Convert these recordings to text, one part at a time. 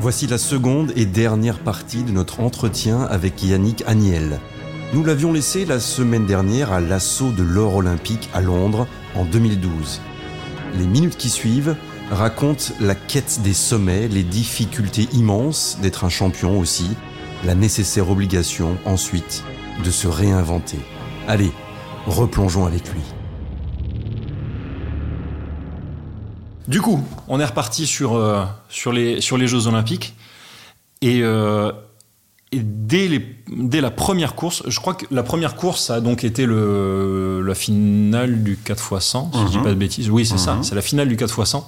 Voici la seconde et dernière partie de notre entretien avec Yannick Agnel. Nous l'avions laissé la semaine dernière à l'assaut de l'or olympique à Londres en 2012. Les minutes qui suivent racontent la quête des sommets, les difficultés immenses d'être un champion aussi, la nécessaire obligation ensuite de se réinventer. Allez, replongeons avec lui. Du coup, on est reparti sur, euh, sur, les, sur les Jeux Olympiques. Et, euh, et dès, les, dès la première course, je crois que la première course ça a donc été le, la finale du 4x100, si je dis Mhm. pas de bêtises. Oui, c'est ça, Mhm. c'est la finale du 4x100.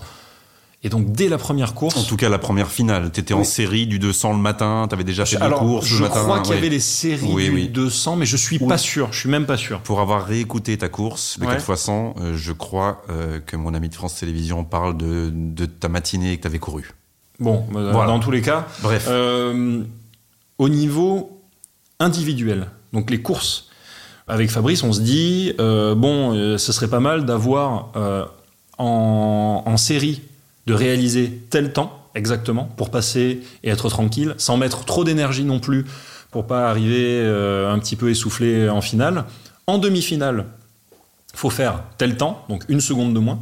Et donc, dès la première course. En tout cas, la première finale. T'étais en Oui. série du 200 le matin, t'avais déjà fait deux alors, courses je le matin. crois qu'il y avait les séries Oui, du oui. 200, mais je suis pas sûr. Je suis même pas sûr. Pour avoir réécouté ta course, le Ouais. 4x100, euh, je crois euh, que mon ami de France Télévisions parle de, de ta matinée que t'avais couru. Bon, euh, Voilà. dans tous les cas, Bref. Au niveau individuel, donc les courses, avec Fabrice, on se dit, bon, ce serait pas mal d'avoir en, en série de réaliser tel temps exactement pour passer et être tranquille, sans mettre trop d'énergie non plus pour pas arriver euh, un petit peu essoufflé en finale. En demi-finale, faut faire tel temps, donc une seconde de moins,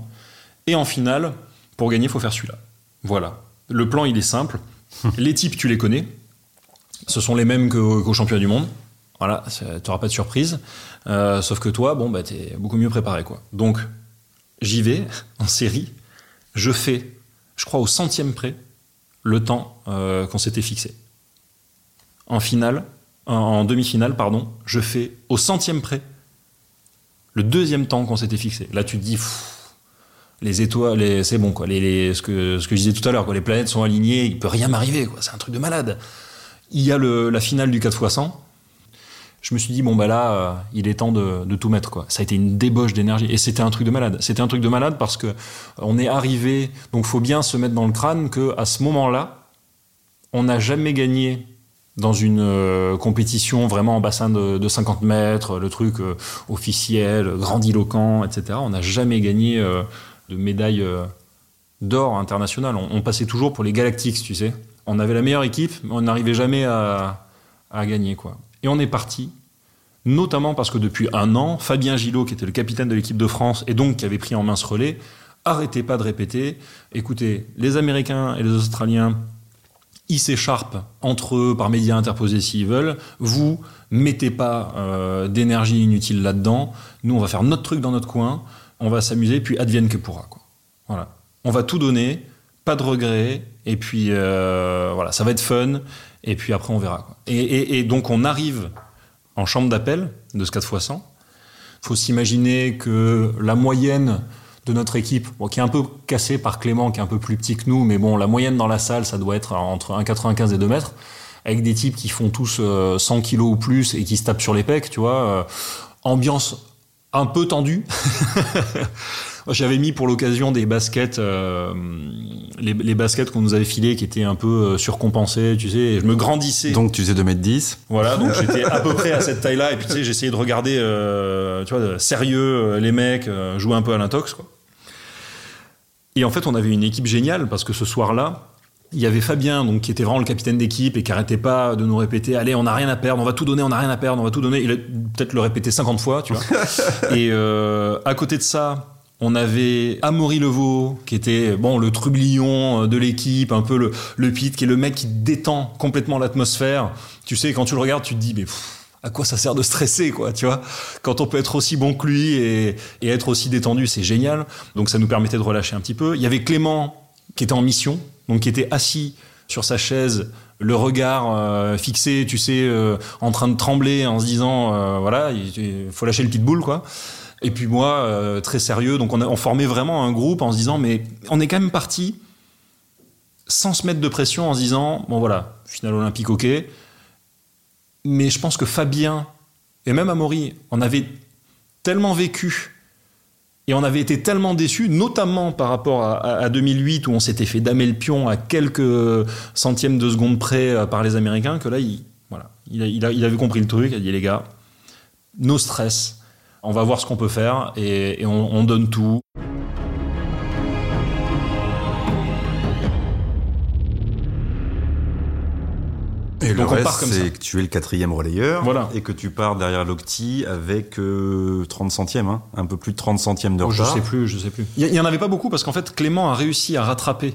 et en finale, pour gagner, faut faire celui-là. Voilà. Le plan, il est simple. les types, tu les connais. Ce sont les mêmes qu'au championnat du monde. Voilà, tu n'auras pas de surprise. Euh, sauf que toi, bon, bah, tu es beaucoup mieux préparé. Quoi. Donc, j'y vais en série. Je fais, je crois, au centième près, le temps euh, qu'on s'était fixé. En finale, en, demi-finale, pardon, je fais au centième près le deuxième temps qu'on s'était fixé. Là, tu te dis, les étoiles, les- c'est bon, quoi. Les, les- ce, que, je disais tout à l'heure, les planètes sont alignées, il peut rien m'arriver, quoi. C'est un truc de malade. Il y a la finale du 4x100. Je me suis dit, bon, bah là, euh, il est temps de, tout mettre, quoi. Ça a été une débauche d'énergie. Et c'était un truc de malade. C'était un truc de malade parce que on est arrivé, donc faut bien se mettre dans le crâne que à ce moment-là, on n'a jamais gagné dans une euh, compétition vraiment en bassin de, de 50 mètres, le truc euh, officiel, grandiloquent, etc. On n'a jamais gagné euh, de médaille euh, d'or internationale. On, on passait toujours pour les Galactics, tu sais. On avait la meilleure équipe, mais on n'arrivait jamais à, à gagner, quoi. Et on est parti, notamment parce que depuis un an, Fabien Gillot, qui était le capitaine de l'équipe de France et donc qui avait pris en main ce relais, arrêtez pas de répéter. Écoutez, les Américains et les Australiens ils s'écharpent entre eux par médias interposés s'ils veulent. Vous, mettez pas euh, d'énergie inutile là-dedans. Nous, on va faire notre truc dans notre coin. On va s'amuser, puis advienne que pourra. Voilà. On va tout donner, pas de regrets, et puis euh, voilà, ça va être fun, et puis après on verra. Et, donc on arrive en chambre d'appel de ce 4x100. faut s'imaginer que la moyenne de notre équipe, qui est un peu cassée par Clément, qui est un peu plus petit que nous, mais bon, la moyenne dans la salle, ça doit être entre 1,95 et 2 mètres, avec des types qui font tous euh, 100 kilos ou plus et qui se tapent sur les pecs, tu vois. euh, ambiance un peu tendue. J'avais mis pour l'occasion des baskets, euh, les, les baskets qu'on nous avait filées qui étaient un peu euh, surcompensées, tu sais, et je me grandissais. Donc tu faisais 2m10. Voilà, donc j'étais à peu près à cette taille-là, et puis tu sais, j'essayais de regarder, euh, tu vois, sérieux, euh, les mecs, jouer un peu à l'intox, quoi. Et en fait, on avait une équipe géniale, parce que ce soir-là, il y avait Fabien, donc, qui était vraiment le capitaine d'équipe et qui arrêtait pas de nous répéter Allez, on n'a rien à perdre, on va tout donner, on n'a rien à perdre, on va tout donner. Il a peut-être le répété 50 fois, tu vois. et euh, à côté de ça, on avait Amaury Levaux, qui était bon le trublion de l'équipe, un peu le, le pit, qui est le mec qui détend complètement l'atmosphère. Tu sais, quand tu le regardes, tu te dis, mais à quoi ça sert de stresser, quoi, tu vois? Quand on peut être aussi bon que lui et, et être aussi détendu, c'est génial. Donc ça nous permettait de relâcher un petit peu. Il y avait Clément, qui était en mission, donc qui était assis sur sa chaise, le regard euh, fixé, tu sais, euh, en train de trembler, en se disant, euh, voilà, il, il faut lâcher le pitbull, quoi. Et puis moi, euh, très sérieux, donc on, on formait vraiment un groupe en se disant, mais on est quand même parti sans se mettre de pression, en se disant, bon voilà, finale olympique, ok. Mais je pense que Fabien et même Amaury en avaient tellement vécu et on avait été tellement déçus, notamment par rapport à, 2008 où on s'était fait damer le pion à quelques centièmes de seconde près euh, par les Américains, que là, il, voilà, il, avait compris le truc, il a dit les gars, no stress, on va voir ce qu'on peut faire et, on donne tout. Et Donc le reste, c'est que tu es le quatrième relayeur voilà. et que tu pars derrière l'Octi avec 30 euh, centièmes, hein, un peu plus de 30 centièmes de oh, retard. Je sais plus, je sais plus. Il y, en avait pas beaucoup parce qu'en fait Clément a réussi à rattraper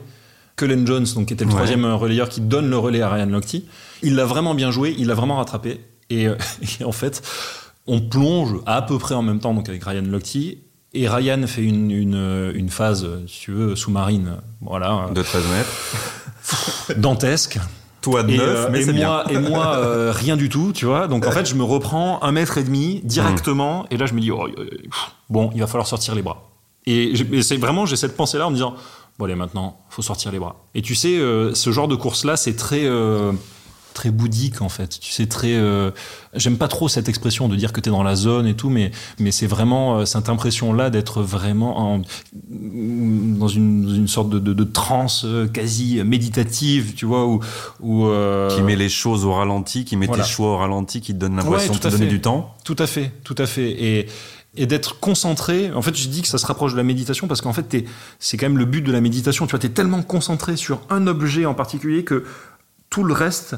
Cullen Jones, donc qui était le troisième relayeur qui donne le relais à Ryan Lochte. Il l'a vraiment bien joué, il l'a vraiment rattrapé et, euh, en fait on plonge à peu près en même temps donc avec Ryan Lochte et Ryan fait une, une, une, phase, si tu veux, sous-marine, voilà. De 13 mètres. dantesque. Toi de neuf, euh, mais et, moi, et moi, euh, rien du tout, tu vois. Donc en fait, je me reprends un mètre et demi directement, mmh. et là je me dis, oh, bon, il va falloir sortir les bras. Et, c'est vraiment, j'ai cette pensée-là en me disant, bon allez, maintenant, faut sortir les bras. Et tu sais, euh, ce genre de course-là, c'est très très bouddhique en fait. Tu sais très euh, j'aime pas trop cette expression de dire que tu es dans la zone et tout mais mais c'est vraiment euh, cette impression là d'être vraiment en, dans une, une sorte de, de, de, transe euh, quasi méditative, tu vois ou qui met les choses au ralenti, qui met tes choix au ralenti, qui te donne l'impression de te donner du temps. Tout à fait, tout à fait et et d'être concentré. En fait, je dis que ça se rapproche de la méditation parce qu'en fait, c'est quand même le but de la méditation. Tu vois, tu es tellement concentré sur un objet en particulier que tout le reste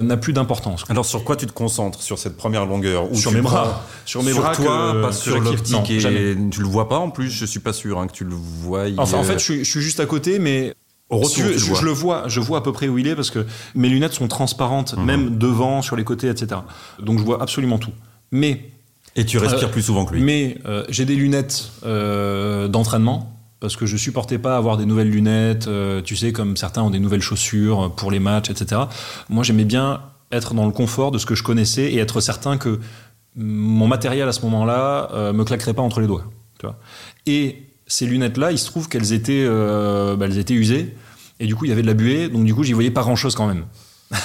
n'a plus d'importance. Alors sur quoi tu te concentres sur cette première longueur ou Sur mes bras. Sur mes bras. Toi, pas sur l'optique. Et tu le vois pas en plus. Je suis pas sûr hein, que tu le vois. Enfin, en fait, je suis, je suis juste à côté, mais au retour, je, je, le vois, je vois à peu près où il est parce que mes lunettes sont transparentes, mhm. même devant, sur les côtés, etc. Donc je vois absolument tout. Mais et tu respires euh, plus souvent que lui. Mais euh, j'ai des lunettes euh, d'entraînement parce que je supportais pas avoir des nouvelles lunettes, euh, tu sais, comme certains ont des nouvelles chaussures pour les matchs, etc. Moi, j'aimais bien être dans le confort de ce que je connaissais et être certain que mon matériel à ce moment-là euh, me claquerait pas entre les doigts. Tu vois. Et ces lunettes-là, il se trouve qu'elles étaient, euh, bah, elles étaient usées et du coup, il y avait de la buée, donc du coup, j'y voyais pas grand-chose quand même.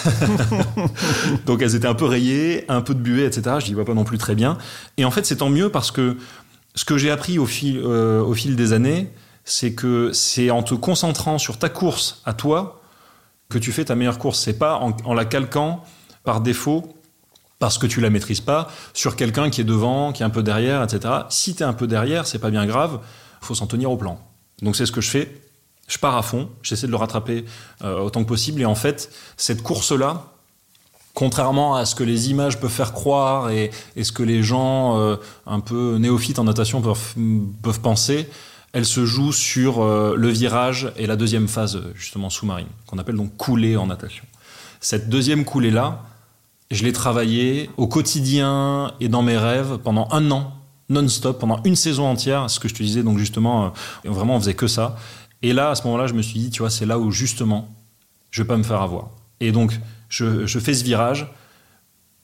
donc elles étaient un peu rayées, un peu de buée, etc. Je n'y vois pas non plus très bien. Et en fait, c'est tant mieux parce que ce que j'ai appris au fil, au fil des années, c'est que c'est en te concentrant sur ta course à toi que tu fais ta meilleure course. C'est pas en, la calquant par défaut parce que tu la maîtrises pas sur quelqu'un qui est devant, qui est un peu derrière, etc. Si tu es un peu derrière, c'est pas bien grave, faut s'en tenir au plan. Donc c'est ce que je fais. Je pars à fond, j'essaie de le rattraper euh, autant que possible. Et en fait, cette course-là, contrairement à ce que les images peuvent faire croire et, ce que les gens euh, un peu néophytes en natation peuvent, peuvent penser, elle se joue sur euh, le virage et la deuxième phase, justement sous-marine, qu'on appelle donc coulée en natation. Cette deuxième coulée-là, je l'ai travaillée au quotidien et dans mes rêves pendant un an, non-stop, pendant une saison entière, ce que je te disais, donc justement, euh, vraiment on faisait que ça. Et là, à ce moment-là, je me suis dit, tu vois, c'est là où justement, je vais pas me faire avoir. Et donc, je, je fais ce virage,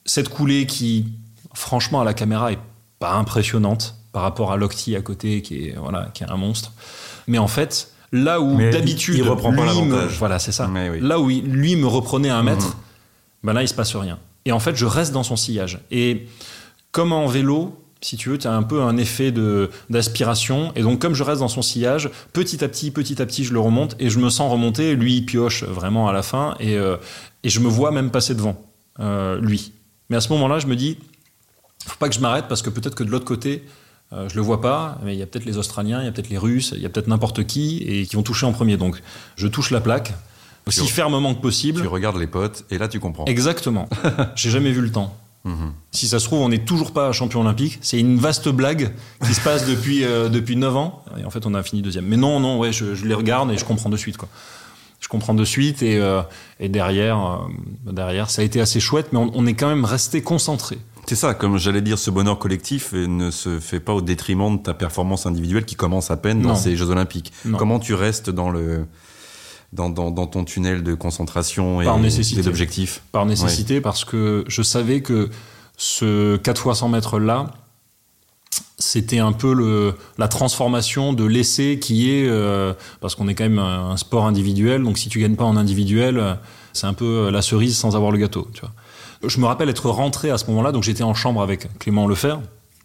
cette coulée qui, franchement, à la caméra, est pas impressionnante, par rapport à Lochte à côté, qui est, voilà, qui est un monstre. Mais en fait, là où d'habitude, il, reprend pas voilà, c'est ça. Là où lui me reprenait un mètre, mhm. ben là, il se passe rien. Et en fait, je reste dans son sillage. Et comme en vélo, si tu veux, tu as un peu un effet d'aspiration. Et donc, comme je reste dans son sillage, petit à petit, petit à petit, je le remonte et je me sens remonter. Lui, il pioche vraiment à la fin et, euh, et je me vois même passer devant euh, lui. Mais à ce moment-là, je me dis, faut pas que je m'arrête parce que peut-être que de l'autre côté, euh, je le vois pas, mais il y a peut-être les Australiens, il y a peut-être les Russes, il y a peut-être n'importe qui et qui vont toucher en premier. Donc, je touche la plaque aussi fermement que possible. Tu regardes les potes et là tu comprends. Exactement. J'ai jamais vu le temps. Mhm. Si ça se trouve, on n'est toujours pas champion olympique. C'est une vaste blague qui se passe depuis euh, depuis 9 ans. Et en fait, on a fini deuxième. Mais non, non, ouais, je, les regarde et je comprends de suite quoi. Je comprends de suite et, euh, et derrière, derrière, ça a été assez chouette, mais on, on est quand même resté concentré. C'est ça, comme j'allais dire, ce bonheur collectif ne se fait pas au détriment de ta performance individuelle qui commence à peine dans ces Jeux Olympiques. Comment tu restes dans le dans, ton tunnel de concentration et d'objectifs Par nécessité, parce que je savais que ce 4 x 100 mètres là, c'était un peu le, la transformation de l'essai qui est euh, parce qu'on est quand même un, sport individuel donc si tu gagnes pas en individuel c'est un peu la cerise sans avoir le gâteau tu vois Je me rappelle être rentré à ce moment-là, donc j'étais en chambre avec Clément Lefer,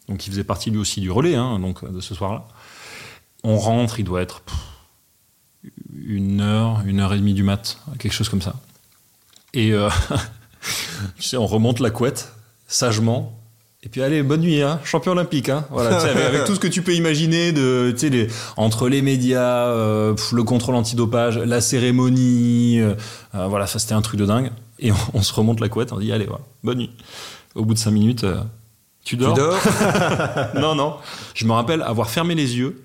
donc il faisait partie lui aussi du relais, hein, donc de ce soir-là. On rentre, il doit être une heure, une heure et demie du mat, quelque chose comme ça. Et euh, tu sais, on remonte la couette sagement. Et puis allez, bonne nuit, hein, champion olympique. Hein, voilà, avec, tout ce que tu peux imaginer de, les, entre les médias, euh, le contrôle antidopage, la cérémonie, euh, euh, voilà, ça c'était un truc de dingue. Et on, on, se remonte la couette, on dit allez, voilà, bonne nuit. Au bout de cinq minutes, euh, tu dors. Tu dors Non, non. Je me rappelle avoir fermé les yeux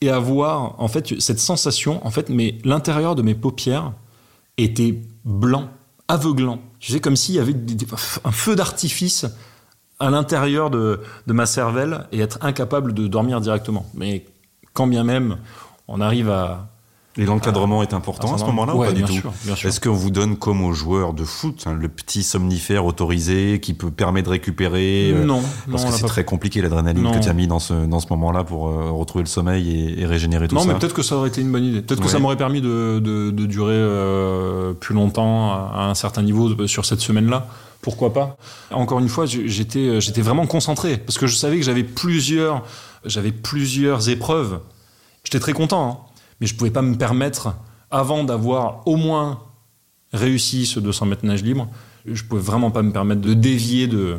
et avoir en fait cette sensation, en fait, mais l'intérieur de mes paupières était blanc, aveuglant. Tu sais, comme s'il y avait des, un feu d'artifice à l'intérieur de, de, ma cervelle et être incapable de dormir directement. Mais quand bien même on arrive à... Et l'encadrement est important à ce moment-là ouais, ou pas bien du sûr, tout. Est-ce qu'on vous donne comme aux joueurs de foot, hein, le petit somnifère autorisé qui peut permettre de récupérer euh, Non, Parce non, on que c'est très compliqué l'adrénaline Non. que tu as mis dans ce, dans ce moment-là pour euh, retrouver le sommeil et, et régénérer tout non, ça. mais peut-être que ça aurait été une bonne idée. Peut-être que ça m'aurait permis de, de, de durer euh, plus longtemps à, à un certain niveau sur cette semaine-là. Pourquoi pas? Encore une fois, j'étais j'étais vraiment concentré parce que je savais que j'avais plusieurs j'avais plusieurs épreuves. J'étais très content, hein, mais je pouvais pas me permettre avant d'avoir au moins réussi ce 200 mètres nage libre, je pouvais vraiment pas me permettre de dévier de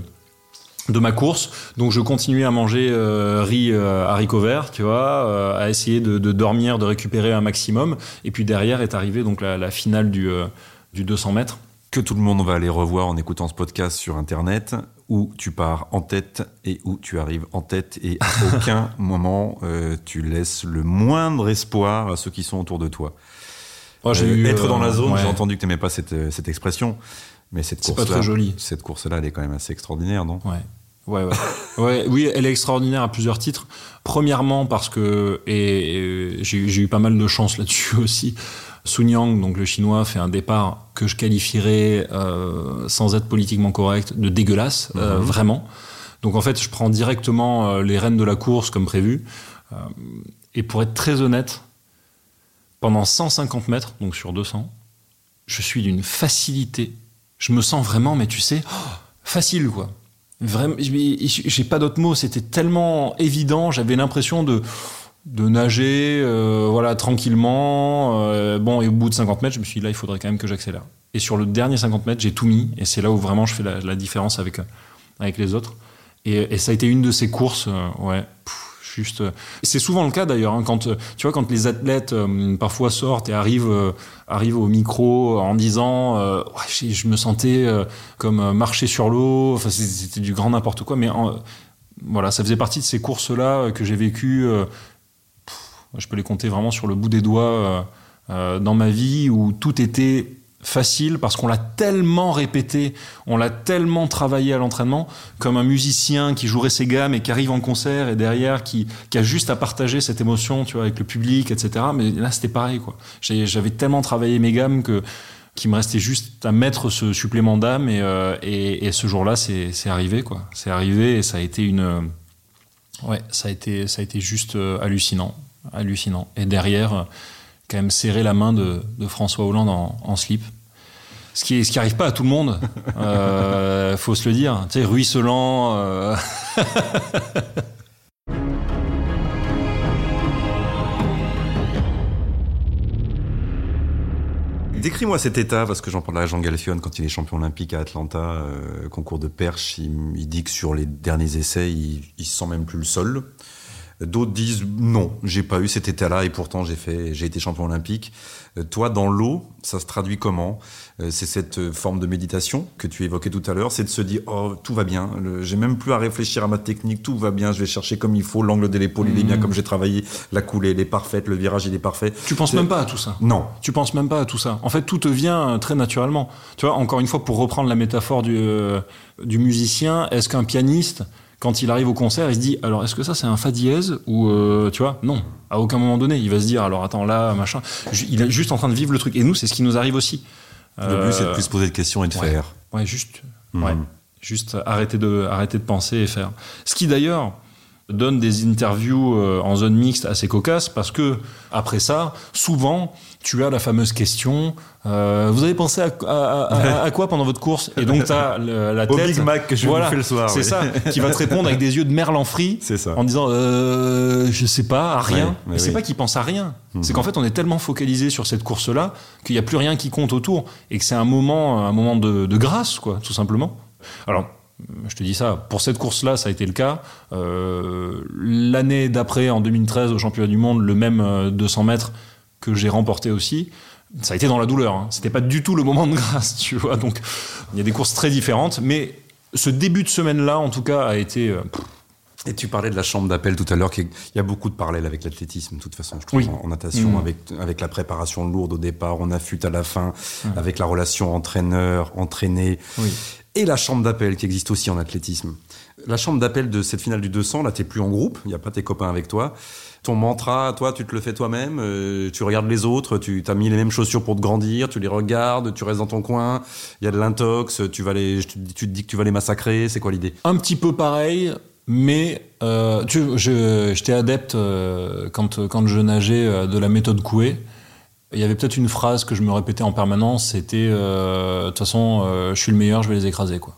de ma course. Donc je continuais à manger euh, riz euh, haricots verts, tu vois, euh, à essayer de, de, dormir, de récupérer un maximum. Et puis derrière est arrivée donc la, la finale du, euh, du 200 mètres. Que tout le monde va aller revoir en écoutant ce podcast sur Internet, où tu pars en tête et où tu arrives en tête et à aucun moment euh, tu laisses le moindre espoir à ceux qui sont autour de toi. J'ai Euh, eu, être euh, dans la zone, ouais. j'ai entendu que tu n'aimais pas cette, euh, cette expression, mais cette C'est pas course-là, très joli. cette course-là, elle est quand même assez extraordinaire, non? Ouais. Ouais, ouais. ouais, oui, elle est extraordinaire à plusieurs titres. Premièrement parce que, et, et j'ai eu pas mal de chance là-dessus aussi, Sun Yang, donc le chinois, fait un départ que je qualifierais, euh, sans être politiquement correct, de dégueulasse, euh, Mhm. vraiment. Donc en fait, je prends directement euh, les rênes de la course comme prévu. Et pour être très honnête, pendant 150 mètres, donc sur 200, je suis d'une facilité. Je me sens vraiment, mais tu sais, oh, facile quoi. Vraiment, j'ai pas d'autres mots. C'était tellement évident. J'avais l'impression de de nager, euh, voilà, tranquillement. Euh, bon, et au bout de 50 mètres, je me suis dit là, il faudrait quand même que j'accélère. Et sur le dernier 50 mètres, j'ai tout mis. Et c'est là où vraiment je fais la, différence avec euh, avec les autres. Et, ça a été une de ces courses, ouais. Juste. C'est souvent le cas d'ailleurs hein, quand tu vois quand les athlètes parfois sortent et arrivent arrivent au micro en disant je, me sentais comme marcher sur l'eau. Enfin c'était du grand n'importe quoi, mais voilà ça faisait partie de ces courses là que j'ai vécues. Je peux les compter vraiment sur le bout des doigts euh, euh, dans ma vie où tout était facile parce qu'on l'a tellement répété, on l'a tellement travaillé à l'entraînement, comme un musicien qui jouerait ses gammes et qui arrive en concert et derrière qui, a juste à partager cette émotion, tu vois, avec le public, etc. Mais là, c'était pareil, quoi. J'avais tellement travaillé mes gammes que qu'il me restait juste à mettre ce supplément d'âme et, euh, et, ce jour-là, c'est arrivé, quoi. C'est arrivé et ça a été une, ouais, ça a été, ça a été juste hallucinant, hallucinant. Et derrière, quand même serrer la main de, de François Hollande en, en slip. Ce qui, ce qui arrive pas à tout le monde, euh, faut se le dire. Tu sais, ruisselant. euh, Décris-moi cet état, parce que j'en parle à Jean Galfion quand il est champion olympique à Atlanta, euh, concours de perche. Il, il dit que sur les derniers essais, il, il se sent même plus le sol. D'autres disent non, j'ai pas eu cet état-là et pourtant j'ai fait, j'ai été champion olympique. Euh, toi, dans l'eau, ça se traduit comment? Euh, C'est cette euh, forme de méditation que tu évoquais tout à l'heure, c'est de se dire oh tout va bien, j'ai même plus à réfléchir à ma technique, tout va bien, je vais chercher comme il faut, l'angle de l'épaule il est bien Mhm. comme j'ai travaillé, la coulée elle est parfaite, le virage il est parfait. tu penses même pas à tout ça? Non, Tu penses même pas à tout ça? En fait, tout te vient très naturellement. Tu vois, encore une fois, pour reprendre la métaphore du, euh, du musicien, est-ce qu'un pianiste, quand il arrive au concert, il se dit alors est-ce que ça c'est un fa dièse ou euh, tu vois? Non. À aucun moment donné. Il va se dire alors attends là machin. Il est juste en train de vivre le truc. Et nous c'est ce qui nous arrive aussi. Le but c'est de Euh, plus se poser de questions et de ouais. faire. ouais juste. Mhm. ouais. Juste arrêter de arrêter de penser et faire. Ce qui d'ailleurs donne des interviews euh, en zone mixte assez cocasses parce que après ça souvent tu as la fameuse question Euh, vous avez pensé à, à, à, à, quoi pendant votre course Et donc t'as la tête. Au Big Mac que je voilà, vous fais le soir. C'est oui. ça. Qui va te répondre avec des yeux de merlan frit. C'est ça. En disant euh, je sais pas, à rien. Ouais, mais c'est oui. pas qu'il pense à rien. Mhm. C'est qu'en fait on est tellement focalisé sur cette course là qu'il y a plus rien qui compte autour et que c'est un moment, un moment de, de grâce quoi, tout simplement. Alors je te dis ça, pour cette course-là, ça a été le cas. Euh, L'année d'après, en 2013, au championnat du monde, le même euh, 200 mètres que j'ai remporté aussi, ça a été dans la douleur. Hein. C'était pas du tout le moment de grâce, tu vois. Donc, il y a des courses très différentes, mais ce début de semaine-là, en tout cas, a été. euh, Et tu parlais de la chambre d'appel tout à l'heure, qu'il y a beaucoup de parallèles avec l'athlétisme, de toute façon, je trouve, Oui. en, natation, Mhm. avec, avec la préparation lourde au départ, on affûte à la fin, Ouais. avec la relation entraîneur-entraîné, oui. et la chambre d'appel qui existe aussi en athlétisme. La chambre d'appel de cette finale du 200, là, t'es plus en groupe, il n'y a pas tes copains avec toi. Ton mantra, toi, tu te le fais toi-même, euh, tu regardes les autres, tu t'as mis les mêmes chaussures pour te grandir, tu les regardes, tu restes dans ton coin, il y a de l'intox, tu vas les, tu, te dis que tu vas les massacrer, c'est quoi l'idée? Un petit peu pareil, mais euh, tu, je, j'étais adepte euh, quand, quand je nageais euh, de la méthode Coué. Il y avait peut-être une phrase que je me répétais en permanence, c'était euh, de toute façon, euh, je suis le meilleur, je vais les écraser quoi.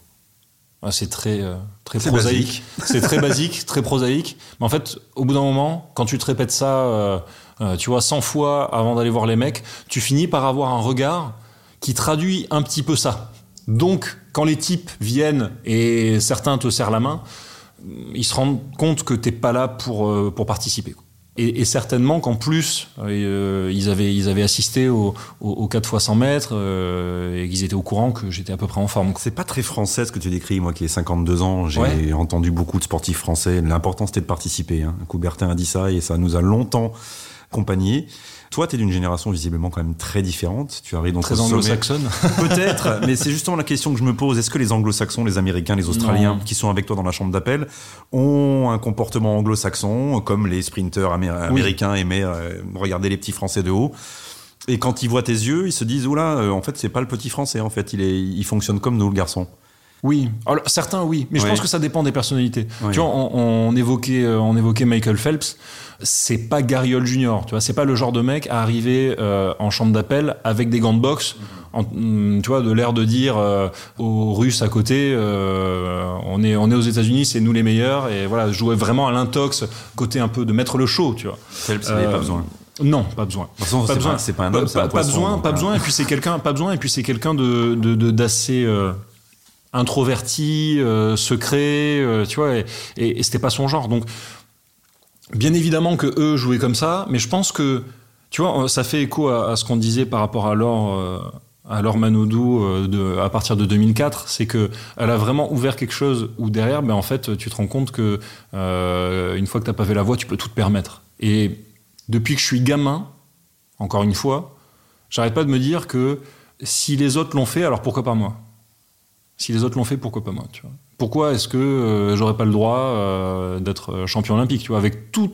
Ah, C'est très euh, très prosaïque. C'est très basique, très prosaïque. Mais en fait, au bout d'un moment, quand tu te répètes ça, euh, euh, tu vois, 100 fois avant d'aller voir les mecs, tu finis par avoir un regard qui traduit un petit peu ça. Donc, quand les types viennent et certains te serrent la main, ils se rendent compte que t'es pas là pour, euh, pour participer. quoi. Et, et certainement qu'en plus, euh, ils, avaient, ils avaient assisté au, au, au 4 fois 100 mètres euh, et qu'ils étaient au courant que j'étais à peu près en forme. C'est pas très français ce que tu décris, moi qui ai 52 ans, j'ai Ouais. entendu beaucoup de sportifs français. L'important c'était de participer. Hein. Coubertin a dit ça et ça nous a longtemps accompagnés. Toi, tu es d'une génération visiblement quand même très différente. Tu arrives dans Très anglo-saxonne. Peut-être, mais c'est justement la question que je me pose. Est-ce que les anglo-saxons, les américains, les australiens Non. qui sont avec toi dans la chambre d'appel ont un comportement anglo-saxon, comme les sprinteurs amé- américains aimaient euh, regarder les petits français de haut? Et quand ils voient tes yeux, ils se disent oula, euh, en fait, c'est pas le petit français. En fait, il est, il fonctionne comme nous, le garçon. Oui, Alors, certains oui, mais je pense que ça dépend des personnalités. Tu vois, on, on évoquait, euh, on évoquait Michael Phelps. C'est pas Gary Hall Jr. Tu vois, c'est pas le genre de mec à arriver euh, en chambre d'appel avec des gants de boxe. En, hum, tu vois, de l'air de dire euh, aux Russes à côté, euh, on est, on est aux États-Unis, c'est nous les meilleurs. Et voilà, jouer vraiment à l'intox, côté un peu de mettre le show, tu vois. Phelps, il avait Euh, pas besoin. Non, pas besoin. De toute façon, Pas besoin. pas, c'est pas un homme, un pas- poisson, besoin, pas besoin. Et puis c'est quelqu'un, pas besoin. Et puis c'est quelqu'un de de- de- d'assez euh, introverti, euh, secret, euh, tu vois. Et, et, et c'était pas son genre. Donc bien évidemment que eux jouaient comme ça, mais je pense que tu vois, ça fait écho à, ce qu'on disait par rapport à Laure. euh, à Manodou à partir de 2004, c'est que elle a vraiment ouvert quelque chose où derrière, ben en fait, tu te rends compte que une fois que t'as pavé la voie, tu peux tout te permettre. Et depuis que je suis gamin, encore une fois, j'arrête pas de me dire que si les autres l'ont fait, alors pourquoi pas moi? Si les autres l'ont fait, pourquoi pas moi tu vois Pourquoi est-ce que euh, j'aurais pas le droit euh, d'être champion olympique tu vois Avec tout,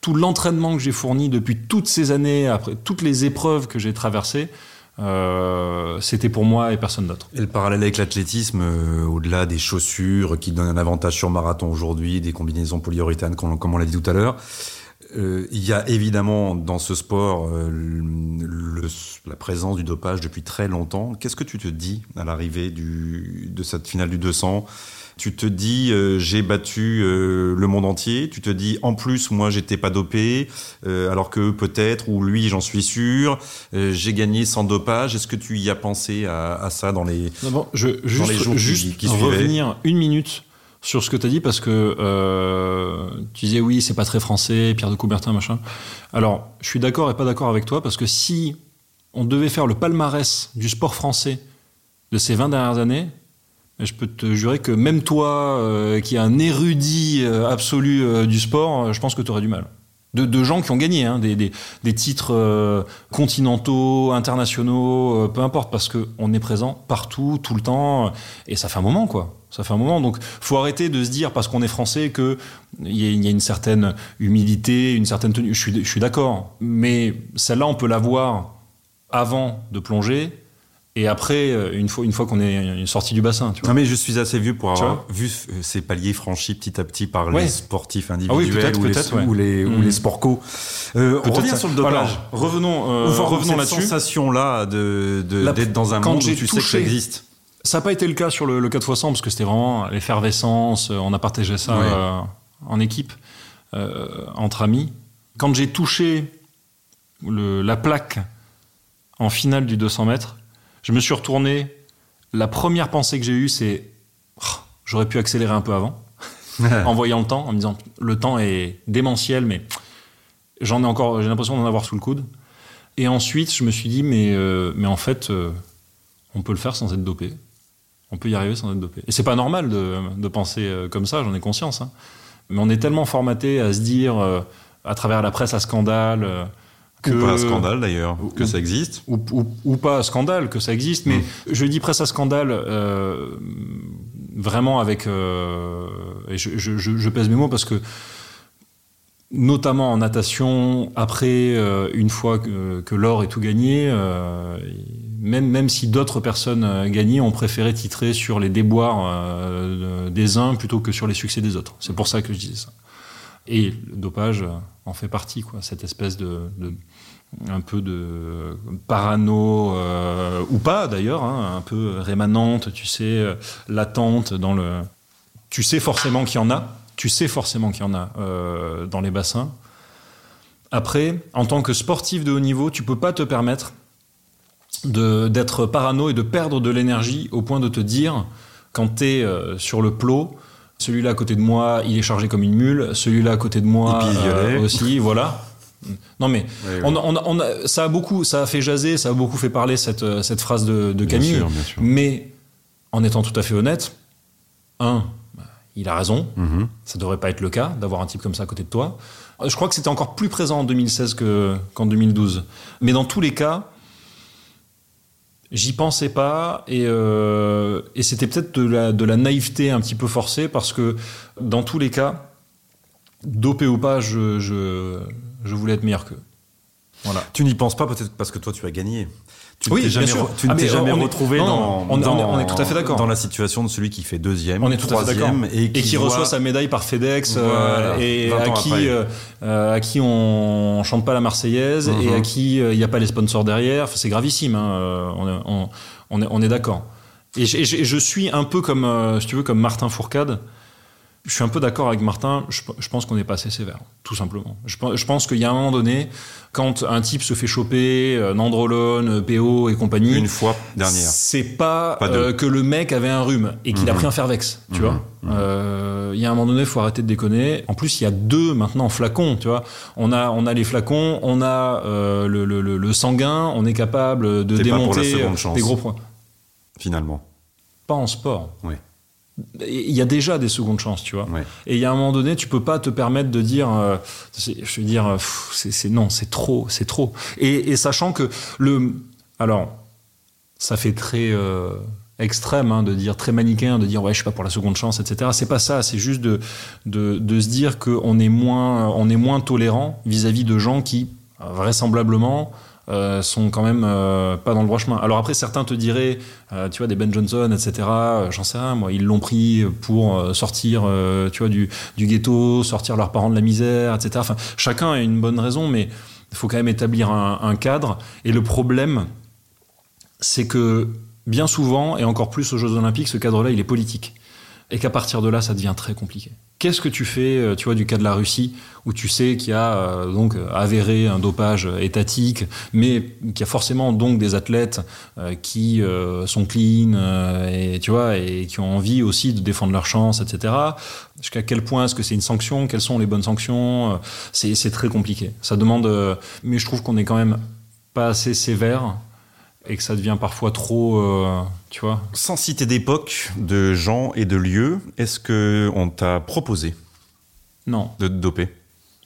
tout l'entraînement que j'ai fourni depuis toutes ces années, après toutes les épreuves que j'ai traversées, euh, c'était pour moi et personne d'autre. Et le parallèle avec l'athlétisme, euh, au-delà des chaussures qui donnent un avantage sur marathon aujourd'hui, des combinaisons polyuréthanes, comme on l'a dit tout à l'heure, euh, il y a évidemment dans ce sport euh, le- la présence du dopage depuis très longtemps. Qu'est-ce que tu te dis à l'arrivée de cette finale du 200 tu te dis euh, j'ai battu euh, le monde entier. Tu te dis en plus moi j'étais pas dopé, euh, alors que peut-être ou lui j'en suis sûr. Euh, j'ai gagné sans dopage. Est-ce que tu y as pensé à, à ça dans les Non, bon, je, juste, les jours qui- juste qui suivaient? revenir une minute sur ce que tu as dit parce que euh, tu disais oui, c'est pas très français, Pierre de Coubertin, machin. Alors, je suis d'accord et pas d'accord avec toi parce que si on devait faire le palmarès du sport français de ces 20 dernières années, je peux te jurer que même toi, euh, qui est un érudit euh, absolu euh, du sport, je pense que tu aurais du mal. De, gens qui ont gagné hein, des, des, titres euh, continentaux, internationaux, euh, peu importe, parce qu'on est présent partout, tout le temps, et ça fait un moment, quoi. Ça fait un moment. Donc, faut arrêter de se dire, parce qu'on est français, qu'il y, y a une certaine humilité, une certaine tenue. Je suis, je suis d'accord. Mais celle-là, on peut l'avoir avant de plonger, Et après, euh, une fois, une fois qu'on est sorti du bassin, tu vois. Non mais je suis assez vieux pour avoir vu euh, ces paliers franchis petit à petit par Ouais. les sportifs Ah oui, individuels peut-être, ou, les, ouais. ou les ou Mhm. les co. Euh, on revient ça. sur le dopage. Alors, revenons, euh, Enfin, revenons cette là-dessus. sensation là de de- d'être dans un quand monde où tu sais que ça touché- existe. Ça n'a pas été le cas sur le, le 4 x 100 parce que c'était vraiment l'effervescence. On a partagé ça Ouais. euh, en équipe, entre amis. Quand j'ai touché le- la plaque en finale du 200 mètres, je me suis retourné. La première pensée que j'ai eue, c'est Oh, j'aurais pu accélérer un peu avant, en voyant le temps, en me disant le temps est démentiel, mais j'en ai encore, j'ai l'impression d'en avoir sous le coude. Et ensuite, je me suis dit mais euh, mais en fait, euh, on peut le faire sans être dopé. On peut y arriver sans être dopé. Et c'est pas normal de, de penser euh, comme ça, j'en ai conscience. hein. Mais on est tellement formaté à se dire, euh, à travers la presse à scandale, que. Ou pas un scandale d'ailleurs ou- que ça existe. Ou, ou- ou pas à scandale, que ça existe. Mais Mm. je dis presse à scandale euh, vraiment avec. euh, et je, je- je- je pèse mes mots parce que. Notamment en natation, après, euh, une fois que, que l'or est tout gagné, euh, même, même si d'autres personnes euh, gagnaient, on préférait titrer sur les déboires euh, des uns plutôt que sur les succès des autres. C'est pour ça que je disais ça. Et le dopage euh, en fait partie, quoi. Cette espèce de, un peu de parano euh, ou pas d'ailleurs, hein, un peu rémanente, tu sais, euh, latente dans le. Tu sais forcément qu'il y en a. Tu sais forcément qu'il y en a euh, dans les bassins. Après, en tant que sportif de haut niveau, tu peux pas te permettre d'être parano et de perdre de l'énergie au point de te dire, quand tu es sur le plot, celui-là à côté de moi, il est chargé comme une mule, celui-là à côté de moi euh, aussi, voilà. Non mais on, on on ça a beaucoup, ça a fait jaser, ça a beaucoup fait parler cette, euh, cette phrase de, de Bien Camille. sûr, bien sûr. Mais en étant tout à fait honnête, un, bah, il a raison. Mhm. Ça devrait pas être le cas d'avoir un type comme ça à côté de toi. Je crois que c'était encore plus présent en 2016 que- qu'en 2012. Mais dans tous les cas, j'y pensais pas et, euh, et c'était peut-être de la, naïveté un petit peu forcée parce que dans tous les cas, dopé ou pas, je, je, je voulais être meilleur qu'eux. Voilà. Tu n'y penses pas peut-être parce que toi tu as gagné. Tu Oui, ne t'es bien jamais, sûr. re- tu Ah, jamais on est- retrouvé non, dans, on est- dans- on est- on est tout à fait d'accord. dans la situation de celui qui fait deuxième, On est tout à fait d'accord. troisième et Et qui, qui, voit- reçoit sa médaille par FedEx euh, et 20 à qui, euh, euh, à qui on chante pas la Marseillaise et Mhm. à qui euh, il n'y a pas les sponsors derrière. Enfin, c'est gravissime. hein, euh, on, est- on- est, on est d'accord. Et et je- et je suis un peu comme, euh, si tu veux, comme Martin Fourcade. Je suis un peu d'accord avec Martin. Je, je pense qu'on n'est pas assez sévère, tout simplement. Je, pense- je pense qu'il y a un moment donné, quand un type se fait choper, euh, Nandrolone, euh, PO et compagnie, une fois dernière. c'est pas, euh, que le mec avait un rhume et qu'il a Mhm. pris un Fervex, tu Mhm. vois. Euh, Il y a un moment donné, il faut arrêter de déconner. En plus, il y a deux maintenant flacons, tu vois. On a, on a les flacons, on a le, le- le- le sanguin, on est capable de démonter des gros points. Finalement. Pas en sport. Oui. Il y a déjà des secondes chances, tu vois. Ouais. Et il y a un moment donné, tu peux pas te permettre de dire, euh, je veux dire, euh, c'est non, c'est trop, c'est trop. Et, et sachant que le, alors, ça fait très euh, extrême hein, de dire très manichéen, de dire ouais, je suis pas pour la seconde chance, etc. C'est pas ça. C'est juste de, de de se dire qu'on est moins, on est moins tolérant vis-à-vis de gens qui vraisemblablement euh, sont quand même euh, pas dans le droit chemin. Alors après, certains te diraient, euh, tu vois, des Ben Johnson, etc. J'en sais rien, moi, ils l'ont pris pour sortir, tu vois, du, ghetto, sortir leurs parents de la misère, etc. Chacun a une bonne raison, mais il faut quand même établir un, un cadre. Et le problème, c'est que bien souvent, et encore plus aux Jeux Olympiques, ce cadre-là, il est politique. Et qu'à partir de là, ça devient très compliqué. Qu'est-ce que tu fais, euh, tu vois, du cas de la Russie, où tu sais qu'il y a euh, donc avéré un dopage étatique, mais qu'il y a forcément donc des athlètes euh, qui euh, sont clean, euh, et tu vois, et qui ont envie aussi de défendre leur chance, etc. Jusqu'à quel point est-ce que c'est une sanction? Quelles sont les bonnes sanctions? Euh, C'est très compliqué. Ça demande, euh, mais je trouve qu'on est quand même pas assez sévère et que ça devient parfois trop, euh, tu vois. Sans citer d'époque, de gens et de lieux, est-ce que on t'a proposé Non, de te doper?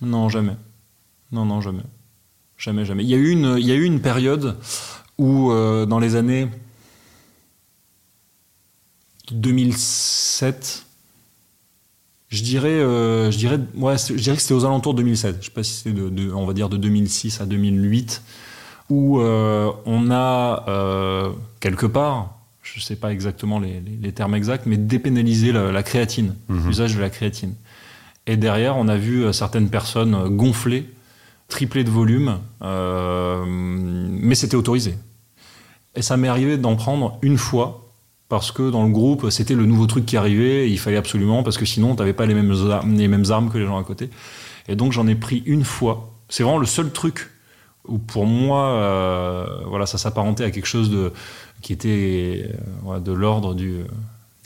Non, jamais. Non, non, jamais. Jamais, jamais. Il y a eu une, il y a eu une période où, euh, dans les années 2007, je dirais, euh, je dirais, ouais, c'est- je dirais que c'était aux alentours de 2007. Je sais pas si c'était de, de- on va dire de 2006 à 2008. Où on a quelque part, je ne sais pas exactement les, termes exacts, mais dépénalisé la, créatine, mhm. l'usage de la créatine. Et derrière, on a vu certaines personnes gonfler, tripler de volume, mais c'était autorisé. Et ça m'est arrivé d'en prendre une fois parce que dans le groupe, c'était le nouveau truc qui arrivait, et il fallait absolument, parce que sinon, tu n'avais pas les mêmes, armes, les mêmes armes que les gens à côté. Et donc, j'en ai pris une fois. C'est vraiment le seul truc où, pour moi, euh, voilà, ça s'apparentait à quelque chose de, qui était euh, de l'ordre du,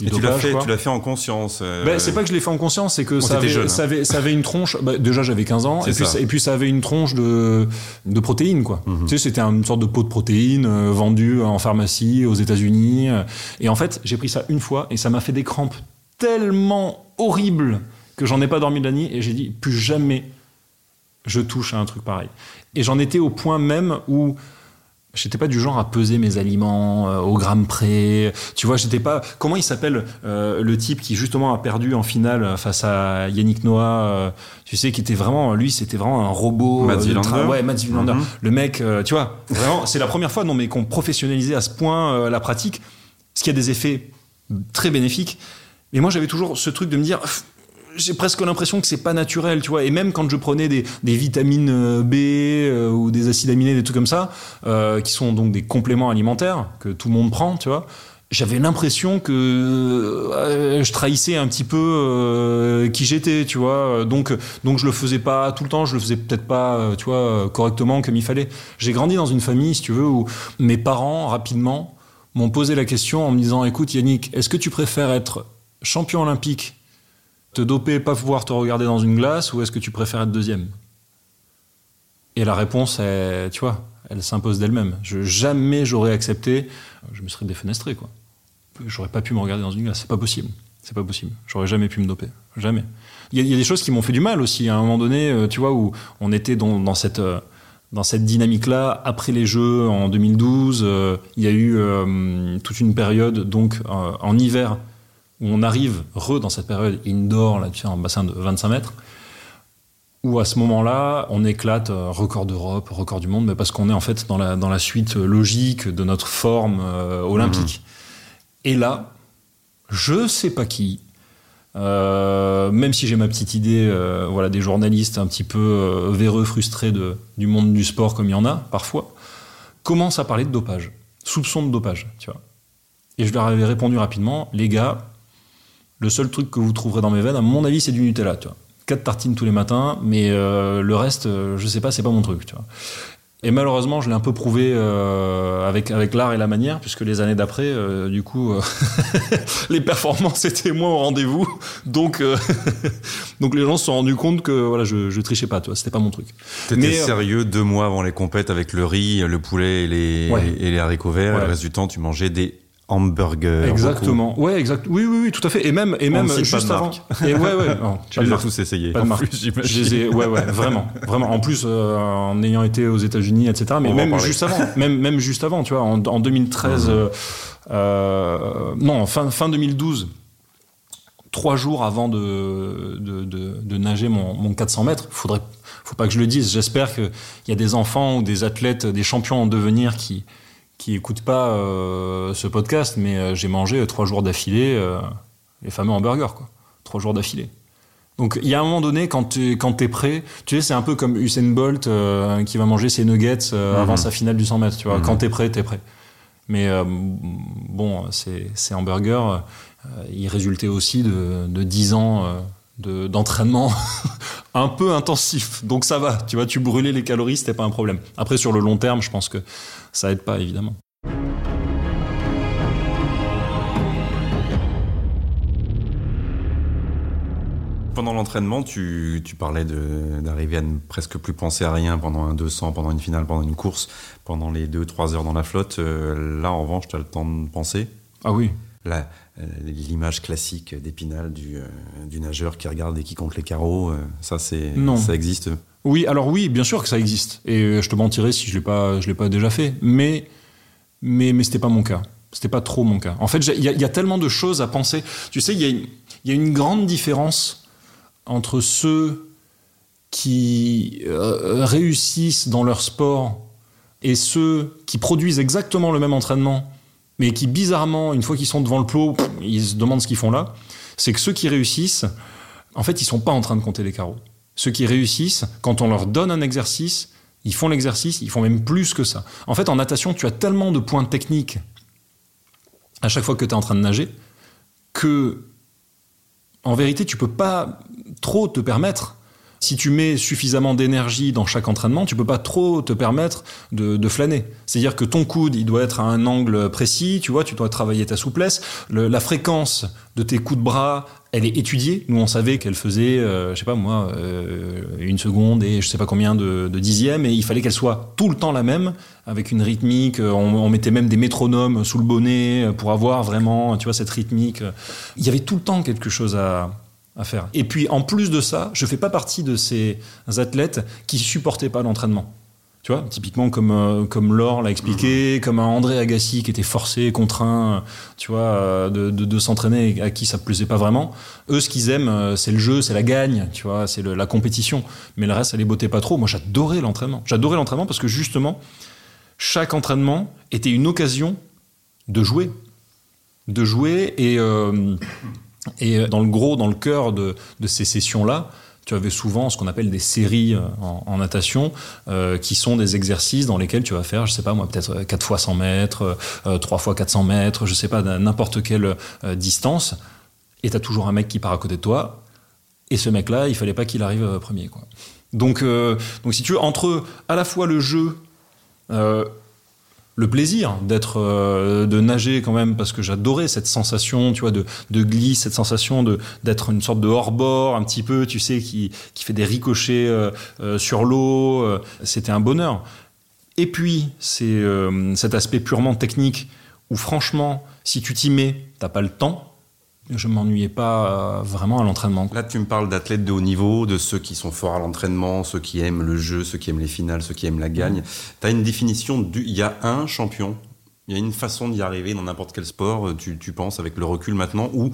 et tu l'as fait, tu l'as fait en conscience. Euh... Ben, c'est pas que je l'ai fait en conscience, c'est que ça, avait, jeune, ça, avait, ça, avait, une tronche. Bah, déjà, j'avais 15 ans, et puis, ça. et puis, ça avait une tronche de, de protéines, quoi. Mhm. Tu sais, c'était une sorte de pot de protéines euh, vendue en pharmacie aux États-Unis. Euh. Et en fait, j'ai pris ça une fois, et ça m'a fait des crampes tellement horribles que j'en ai pas dormi de la nuit, et j'ai dit plus jamais je touche à un truc pareil. Et j'en étais au point même où J'étais pas du genre à peser mes aliments euh, au gramme près. Tu vois, j'étais pas. Comment il s'appelle euh, le type qui justement a perdu en finale face à Yannick Noah euh, Tu sais, qui était vraiment. Lui, c'était vraiment un robot. Matt Ouais, Matt mm-hmm. Le mec, tu vois, vraiment, c'est la première fois, non, mais qu'on professionnalisait à ce point la pratique, ce qui a des effets très bénéfiques. Mais moi, j'avais toujours ce truc de me dire j'ai presque l'impression que c'est pas naturel, tu vois. Et même quand je prenais des, vitamines euh, B euh, ou des acides aminés, des trucs comme ça, euh, qui sont donc des compléments alimentaires que tout le monde prend, tu vois, j'avais l'impression que euh, je trahissais un petit peu qui j'étais, tu vois. Donc, donc je le faisais pas tout le temps, je le faisais peut-être pas, tu vois, correctement comme il fallait. J'ai grandi dans une famille, si tu veux, où mes parents rapidement m'ont posé la question en me disant, écoute Yannick, est-ce que tu préfères être champion olympique te doper, pas pouvoir te regarder dans une glace, ou est-ce que tu préfères être deuxième? Et la réponse, est, tu vois, elle s'impose d'elle-même. Jamais j'aurais accepté, je me serais défenestré, quoi. J'aurais pas pu me regarder dans une glace, c'est pas possible. C'est pas possible. J'aurais jamais pu me doper. Jamais. Il y, a des choses qui m'ont fait du mal aussi. À un moment donné, euh, tu vois, où on était dans, cette. Euh, dans cette dynamique-là, après les Jeux en 2012, euh, il y a eu toute une période, donc en hiver, où on arrive, re dans cette période indoor, là, tu sais, en bassin de 25 mètres, où à ce moment-là, on éclate euh, record d'Europe, record du monde, mais parce qu'on est en fait dans la, dans la suite logique de notre forme euh, olympique. Mhm. Et là, je sais pas qui, euh, même si j'ai ma petite idée, voilà, des journalistes un petit peu véreux, frustrés de, du monde du sport comme il y en a parfois, commencent à parler de dopage, soupçon de dopage, tu vois. Et je leur avais répondu rapidement, les gars, le seul truc que vous trouverez dans mes veines, à mon avis, c'est du Nutella, tu vois. Quatre tartines tous les matins, mais euh, le reste, euh, je sais pas, c'est pas mon truc, tu vois. Et malheureusement, je l'ai un peu prouvé euh, avec avec l'art et la manière, puisque les années d'après, du coup, les performances étaient moins au rendez-vous. Donc, donc les gens se sont rendus compte que voilà, je, je trichais pas, toi, c'était pas mon truc. T'étais sérieux deux mois avant les compètes avec le riz, le poulet et les, et les haricots verts. Et le reste du temps, tu mangeais des hamburger. Exactement. Ouais, exact. Oui, oui, oui, tout à fait. Et même, et même juste avant. Et ouais, ouais. tu les as tous essayés. Pas de marque. je les ai, ouais, ouais, vraiment, vraiment. En plus, euh, en ayant été aux États-Unis, etc. Mais même juste avant, même, même juste avant, tu vois, en, 2013, mhm. euh, euh, non, fin, fin 2012 trois jours avant de, de, de, de nager mon, mon, 400 mètres. Faudrait, faut pas que je le dise. J'espère qu'il y a des enfants ou des athlètes, des champions en devenir qui, qui écoutent pas euh, ce podcast, mais euh, j'ai mangé trois jours d'affilée euh, les fameux hamburgers, quoi. Trois jours d'affilée. Donc il y a un moment donné, quand tu quand es prêt, tu sais, c'est un peu comme Usain Bolt qui va manger ses nuggets avant mhm. sa finale du 100 mètres. Tu vois, mhm. quand t'es prêt, t'es prêt. Mais bon, ces, ces hamburgers, ils résultaient aussi de, de 10 ans d'entraînement un peu intensif. Donc ça va, tu vois, tu brûlais les calories, c'était pas un problème. Après, sur le long terme, je pense que ça aide pas, évidemment. Pendant l'entraînement, tu, parlais d'arriver à ne presque plus penser à rien pendant un 200, pendant une finale, pendant une course, pendant les 2-3 heures dans la flotte. Euh, là, en revanche, tu as le temps de penser Ah oui. Euh, l'image classique d'Épinal du, euh, du, nageur qui regarde et qui compte les carreaux, ça, c'est, ça existe Oui, alors oui, bien sûr que ça existe. Et je te mentirais si je l'ai pas, je l'ai pas déjà fait. Mais, mais, mais c'était pas mon cas. C'était pas trop mon cas. En fait, il y, a tellement de choses à penser. Tu sais, il y, a une grande différence entre ceux qui réussissent dans leur sport et ceux qui produisent exactement le même entraînement, mais qui bizarrement, une fois qu'ils sont devant le plot, ils se demandent ce qu'ils font là, c'est que ceux qui réussissent, en fait, ils sont pas en train de compter les carreaux. Ceux qui réussissent, quand on leur donne un exercice, ils font l'exercice, ils font même plus que ça. En fait, en natation, tu as tellement de points techniques à chaque fois que tu es en train de nager que, en vérité, tu peux pas trop te permettre si tu mets suffisamment d'énergie dans chaque entraînement, tu peux pas trop te permettre de, flâner. C'est-à-dire que ton coude, il doit être à un angle précis, tu vois, tu dois travailler ta souplesse. la fréquence de tes coups de bras, elle est étudiée. Nous, on savait qu'elle faisait, euh, je sais pas moi, euh, une seconde et je sais pas combien de, dixièmes, et il fallait qu'elle soit tout le temps la même, avec une rythmique. On, on, mettait même des métronomes sous le bonnet pour avoir vraiment, tu vois, cette rythmique. Il y avait tout le temps quelque chose à, faire. Et puis en plus de ça, je fais pas partie de ces athlètes qui supportaient pas l'entraînement. Tu vois, typiquement comme euh, comme Laure l'a expliqué, mhm. comme un André Agassi qui était forcé, contraint, tu vois, euh, de, de, s'entraîner à qui ça plaisait pas vraiment. Eux, ce qu'ils aiment, euh, c'est le jeu, c'est la gagne, tu vois, c'est la compétition. Mais le reste, ça les bottait pas trop. Moi, j'adorais l'entraînement. J'adorais l'entraînement parce que justement, chaque entraînement était une occasion de jouer, de jouer et et euh, dans le gros, dans le cœur de, ces sessions-là, tu avais souvent ce qu'on appelle des séries euh, en, natation, euh, qui sont des exercices dans lesquels tu vas faire, je sais pas moi, peut-être 4 fois 100 mètres, 3 fois 400 mètres, je sais pas, n'importe quelle distance. Et tu as toujours un mec qui part à côté de toi. Et ce mec-là, il fallait pas qu'il arrive premier. Donc, donc si tu veux, entre à la fois le jeu, le plaisir d'être euh, de nager quand même parce que j'adorais cette sensation tu vois de, de glisse cette sensation de d'être une sorte de hors bord un petit peu tu sais qui qui fait des ricochets euh, euh, sur l'eau c'était un bonheur. Et puis c'est cet aspect purement technique où franchement si tu t'y mets t'as pas le temps je m'ennuyais pas euh, vraiment à l'entraînement. Là, tu me parles d'athlètes de haut niveau, de ceux qui sont forts à l'entraînement, ceux qui aiment le jeu, ceux qui aiment les finales, ceux qui aiment la gagne. Tu as une définition du. Il y a un champion, il y a une façon d'y arriver dans n'importe quel sport, tu, tu, penses, avec le recul maintenant, où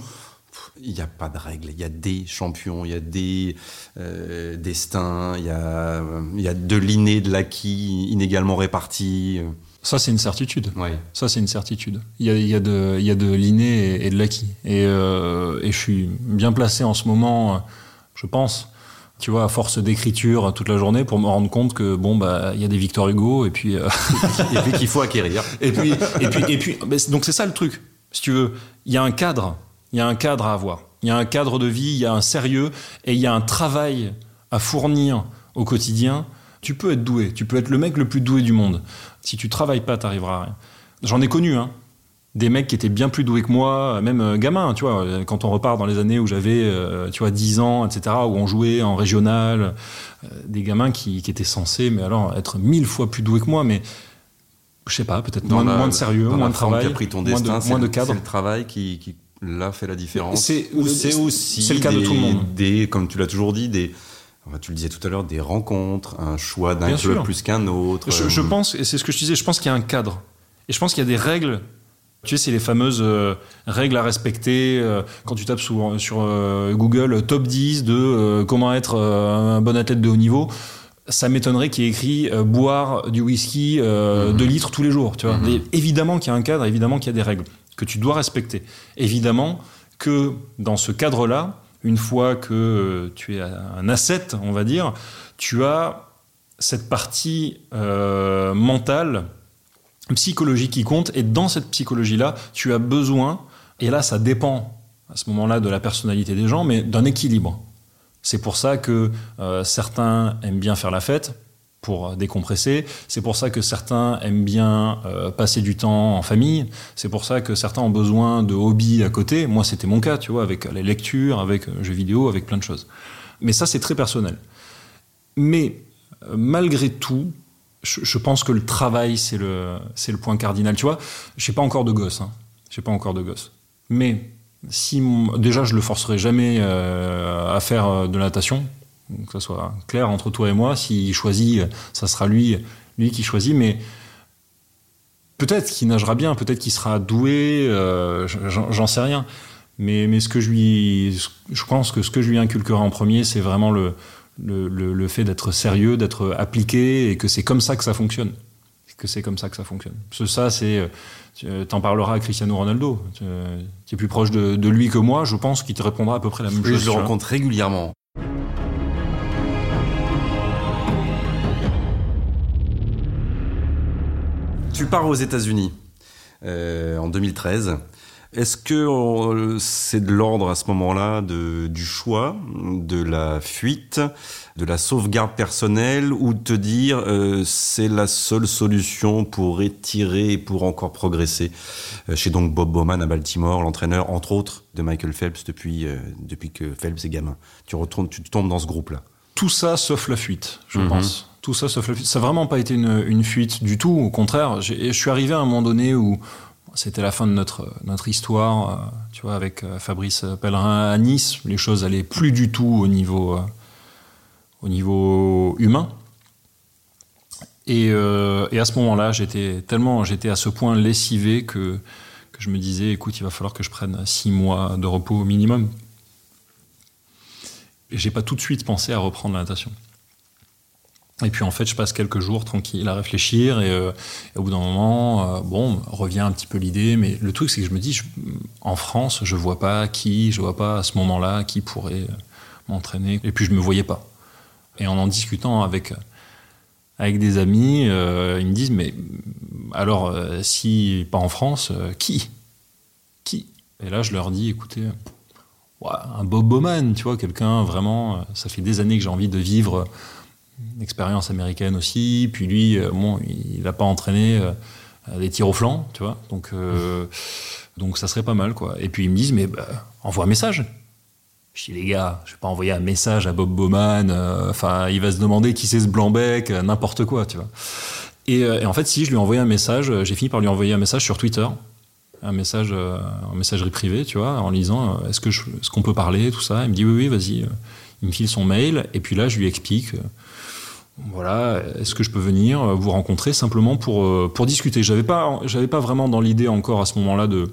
il n'y a pas de règles, il y a des champions, il y a des euh, destins, il y a, y a de l'inné, de l'acquis inégalement répartis. Ça, c'est une certitude. Ça, c'est une certitude. Il y a, il y a de, il y a de l'inné et, de l'acquis. Et, euh, et, je suis bien placé en ce moment, je pense, tu vois, à force d'écriture toute la journée pour me rendre compte que, bon, bah, il y a des Victor Hugo et puis. Euh, et puis qu'il faut acquérir. et puis, et puis, et puis, donc c'est ça le truc. Si tu veux, il y a un cadre. Il y a un cadre à avoir. Il y a un cadre de vie, il y a un sérieux et il y a un travail à fournir au quotidien tu peux être doué, tu peux être le mec le plus doué du monde. Si tu travailles pas, t'arriveras à rien. J'en ai connu, hein. Des mecs qui étaient bien plus doués que moi, même euh, gamin, tu vois. Quand on repart dans les années où j'avais, euh, tu vois, 10 ans, etc., où on jouait en régional, euh, des gamins qui, étaient censés, mais alors, être mille fois plus doués que moi, mais je sais pas, peut-être moins, de sérieux, moins de travail, pris ton moins, de, moins de cadre. C'est le travail qui, qui l'a fait la différence. C'est aussi c'est le cas de tout le monde. Des, comme tu l'as toujours dit, des tu le disais tout à l'heure, des rencontres, un choix d'un club plus qu'un autre. Je, euh, pense, et c'est ce que je disais, je pense qu'il y a un cadre. Et je pense qu'il y a des règles. Tu sais, c'est les fameuses euh, règles à respecter. Euh, quand tu tapes sur, sur Google top 10 de comment être un bon athlète de haut niveau, ça m'étonnerait qu'il y ait écrit boire du whisky 2 mhm. litres tous les jours. Tu vois. Mhm. évidemment qu'il y a un cadre, évidemment qu'il y a des règles que tu dois respecter. Évidemment que dans ce cadre-là, une fois que euh, tu es un asset, on va dire, tu as cette partie euh, mentale, psychologique qui compte, et dans cette psychologie-là, tu as besoin, et là ça dépend à ce moment-là de la personnalité des gens, mais d'un équilibre. C'est pour ça que euh, certains aiment bien faire la fête, pour décompresser. C'est pour ça que certains aiment bien euh, passer du temps en famille. C'est pour ça que certains ont besoin de hobbies à côté. Moi, c'était mon cas, tu vois, avec les lectures, avec euh, jeux vidéo, avec plein de choses. Mais ça, c'est très personnel. Mais euh, malgré tout, je, pense que le travail, c'est le, le point cardinal. Tu vois, je n'ai pas encore de gosse. Hein. Pas encore de gosse. Mais si déjà, je le forcerai jamais à faire de la natation que ça soit clair entre toi et moi. S'il choisit, ça sera lui, lui qui choisit. Mais peut-être qu'il nagera bien, peut-être qu'il sera doué, euh, j'en sais rien. Mais, mais ce que je lui, je pense que ce que je lui inculquerai en premier, c'est vraiment le, le, le, fait d'être sérieux, d'être appliqué, et que c'est comme ça que ça fonctionne. que c'est comme ça que ça fonctionne. Ce, ça, c'est. T'en parleras à Cristiano Ronaldo. Tu es plus proche de, de, lui que moi, je pense qu'il te répondra à peu près la même chose. Je le rencontre régulièrement. Tu pars aux États-Unis euh, en 2013. Est-ce que c'est de l'ordre à ce moment-là du choix, de la fuite, de la sauvegarde personnelle ou de te dire euh, c'est la seule solution pour étirer et pour encore progresser euh, Chez donc Bob Bowman à Baltimore, l'entraîneur entre autres de Michael Phelps depuis, euh, depuis que Phelps est gamin. Tu, retournes, tu tombes dans ce groupe-là. Tout ça sauf la fuite, je mhm. pense. Tout ça. Ça n'a vraiment pas été une, fuite du tout. Au contraire, je suis arrivé à un moment donné où c'était la fin de notre, notre histoire, euh, tu vois, avec euh, Fabrice Pellerin à Nice. Les choses allaient plus du tout au niveau, euh, au niveau humain. Et, et à ce moment-là, j'étais tellement, j'étais à ce point lessivé que, que je me disais, écoute, il va falloir que je prenne six mois de repos au minimum. Et j'ai pas tout de suite pensé à reprendre la natation. Et puis en fait, je passe quelques jours tranquille à réfléchir et, euh, au bout d'un moment, euh, bon, revient un petit peu l'idée. Mais le truc, c'est que je me dis, en France, je vois pas qui, je vois pas à ce moment-là qui pourrait euh, m'entraîner. Et puis je me voyais pas. Et en en discutant avec avec des amis, ils me disent, mais alors si pas en France, qui? Qui? Et là, je leur dis, écoutez. un Bob Bowman, tu vois, quelqu'un vraiment, ça fait des années que j'ai envie de vivre expérience américaine aussi. Puis lui, euh, bon, il n'a pas entraîné euh, des tirs au flanc, tu vois. Donc, euh, donc ça serait pas mal, quoi. Et puis ils me disent, mais bah, envoie un message. Je dis, les gars, je vais pas envoyer un message à Bob Bowman. Enfin, il va se demander qui c'est ce blanc-bec, n'importe quoi, tu vois. Et, en fait, si je lui ai envoyé un message, j'ai fini par lui envoyer un message sur Twitter, un message, en messagerie privée, tu vois, en lisant, est-ce que est-ce qu'on peut parler, tout ça. Il me dit, oui, oui, vas-y. Il me file son mail, et puis là, je lui explique voilà, est-ce que je peux venir vous rencontrer simplement pour, euh, pour discuter? J'avais pas, j'avais pas vraiment dans l'idée encore à ce moment-là de,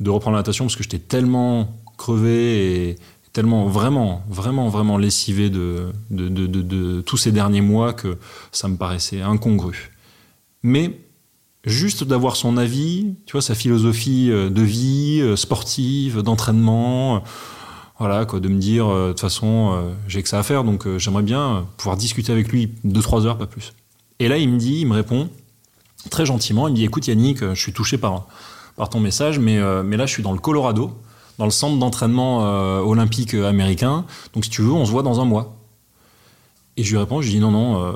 de reprendre la natation parce que j'étais tellement crevé et tellement vraiment, vraiment, vraiment lessivé de, de, de, de, tous ces derniers mois que ça me paraissait incongru. Mais juste d'avoir son avis, tu vois, sa philosophie euh, de vie, euh, sportive, d'entraînement, voilà, quoi, de me dire, euh, de toute façon, euh, j'ai que ça à faire, donc euh, j'aimerais bien pouvoir discuter avec lui deux, trois heures, pas plus. Et là, il me dit, il me répond, très gentiment, il me dit, écoute Yannick, je suis touché par, par ton message, mais, mais là, je suis dans le Colorado, dans le centre d'entraînement olympique américain, donc si tu veux, on se voit dans un mois. Et je lui réponds, je dis, non, non,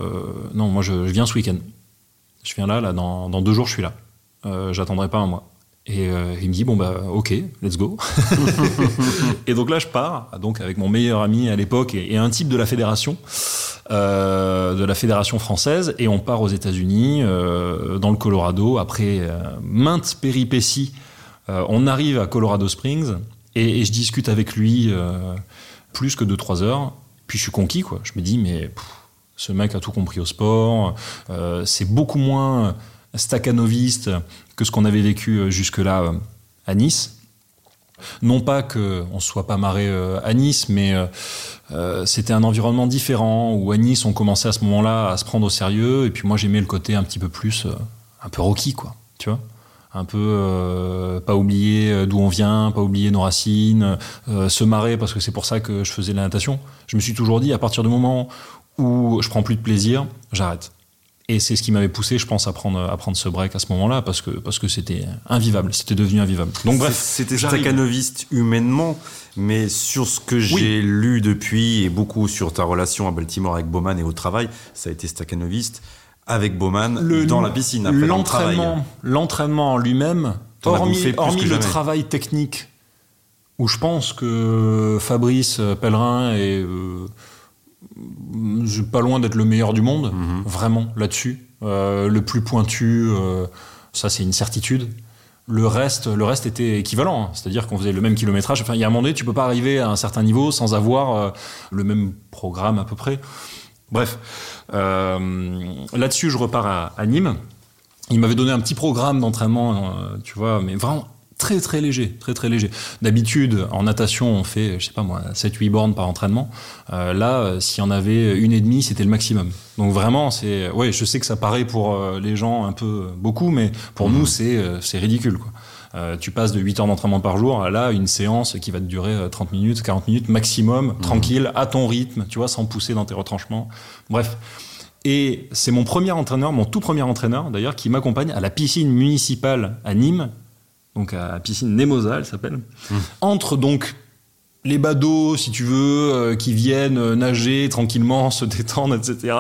non, moi, je, viens ce week-end. Je viens là, là, dans, dans deux jours, je suis là. J'attendrai pas un mois. Et euh, il me dit bon bah ok, let's go. et donc là je pars, donc avec mon meilleur ami à l'époque et, un type de la fédération, euh, de la fédération française, et on part aux États-Unis, euh, dans le Colorado. Après euh, maintes péripéties, euh, on arrive à Colorado Springs et, et je discute avec lui plus que 2-3 heures. Puis je suis conquis quoi. Je me dis mais ce mec a tout compris au sport. c'est beaucoup moins staccanoviste que ce qu'on avait vécu euh, jusque-là euh, à Nice. Non pas qu'on ne soit pas marré euh, à Nice, mais c'était un environnement différent où à Nice on commençait à ce moment-là à se prendre au sérieux. Et puis moi j'aimais le côté un petit peu plus, un peu rocky, quoi. Tu vois un peu pas oublier d'où on vient, pas oublier nos racines, se marrer parce que c'est pour ça que je faisais la natation. Je me suis toujours dit à partir du moment où je prends plus de plaisir, j'arrête. Et c'est ce qui m'avait poussé, je pense, à prendre, à prendre ce break à ce moment-là, parce que parce que c'était invivable, c'était devenu invivable. Donc bref, c'était staccanoviste humainement, mais sur ce que j'ai lu depuis et beaucoup sur ta relation à Baltimore avec Bowman et au travail, ça a été staccanoviste avec Bowman dans la piscine après l'entraînement. L'entraînement en lui-même, hormis, hormis le travail technique, où je pense que Fabrice Pellerin et euh, pas loin d'être le meilleur du monde, mhm. vraiment là-dessus. Euh, le plus pointu, euh, ça c'est une certitude. Le reste, le reste était équivalent, hein. c'est-à-dire qu'on faisait le même kilométrage. Enfin, il y a un moment donné, tu peux pas arriver à un certain niveau sans avoir euh, le même programme à peu près. Bref, là-dessus, je repars à, à Nîmes. Il m'avait donné un petit programme d'entraînement, tu vois, mais vraiment très très léger, très très léger. D'habitude, en natation, on fait, je sais pas moi, 7-8 bornes par entraînement. Euh, là, euh, s'il y en avait une et demie, c'était le maximum. Donc vraiment, c'est, ouais, je sais que ça paraît pour euh, les gens un peu beaucoup, mais pour nous, c'est c'est ridicule, quoi. tu passes de 8 heures d'entraînement par jour à là une séance qui va te durer 30 minutes, 40 minutes maximum, tranquille, à ton rythme, tu vois, sans pousser dans tes retranchements. Bref. Et c'est mon premier entraîneur, mon tout premier entraîneur d'ailleurs, qui m'accompagne à la piscine municipale à Nîmes, donc à piscine Nemosa, elle s'appelle. Mmh. Entre donc les badauds, si tu veux, euh, qui viennent euh, nager tranquillement, se détendre, etc.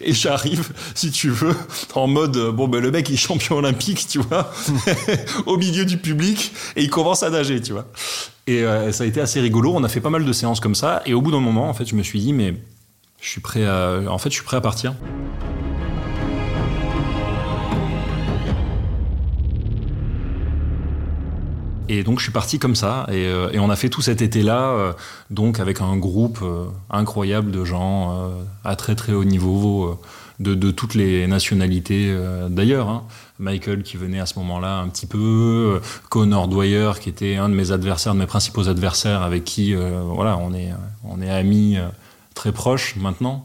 Et j'arrive, si tu veux, en mode euh, bon ben le mec est champion olympique, tu vois, au milieu du public et il commence à nager, tu vois. Et ça a été assez rigolo. On a fait pas mal de séances comme ça. Et au bout d'un moment, en fait, je me suis dit mais je suis prêt en fait, je suis prêt à partir. Et donc je suis parti comme ça, et, euh, on a fait tout cet été-là, euh, donc avec un groupe euh, incroyable de gens à très très haut niveau, de, toutes les nationalités d'ailleurs. Hein. Michael qui venait à ce moment-là un petit peu, Connor Dwyer qui était un de mes adversaires, de mes principaux adversaires, avec qui voilà on est on est amis très proches maintenant.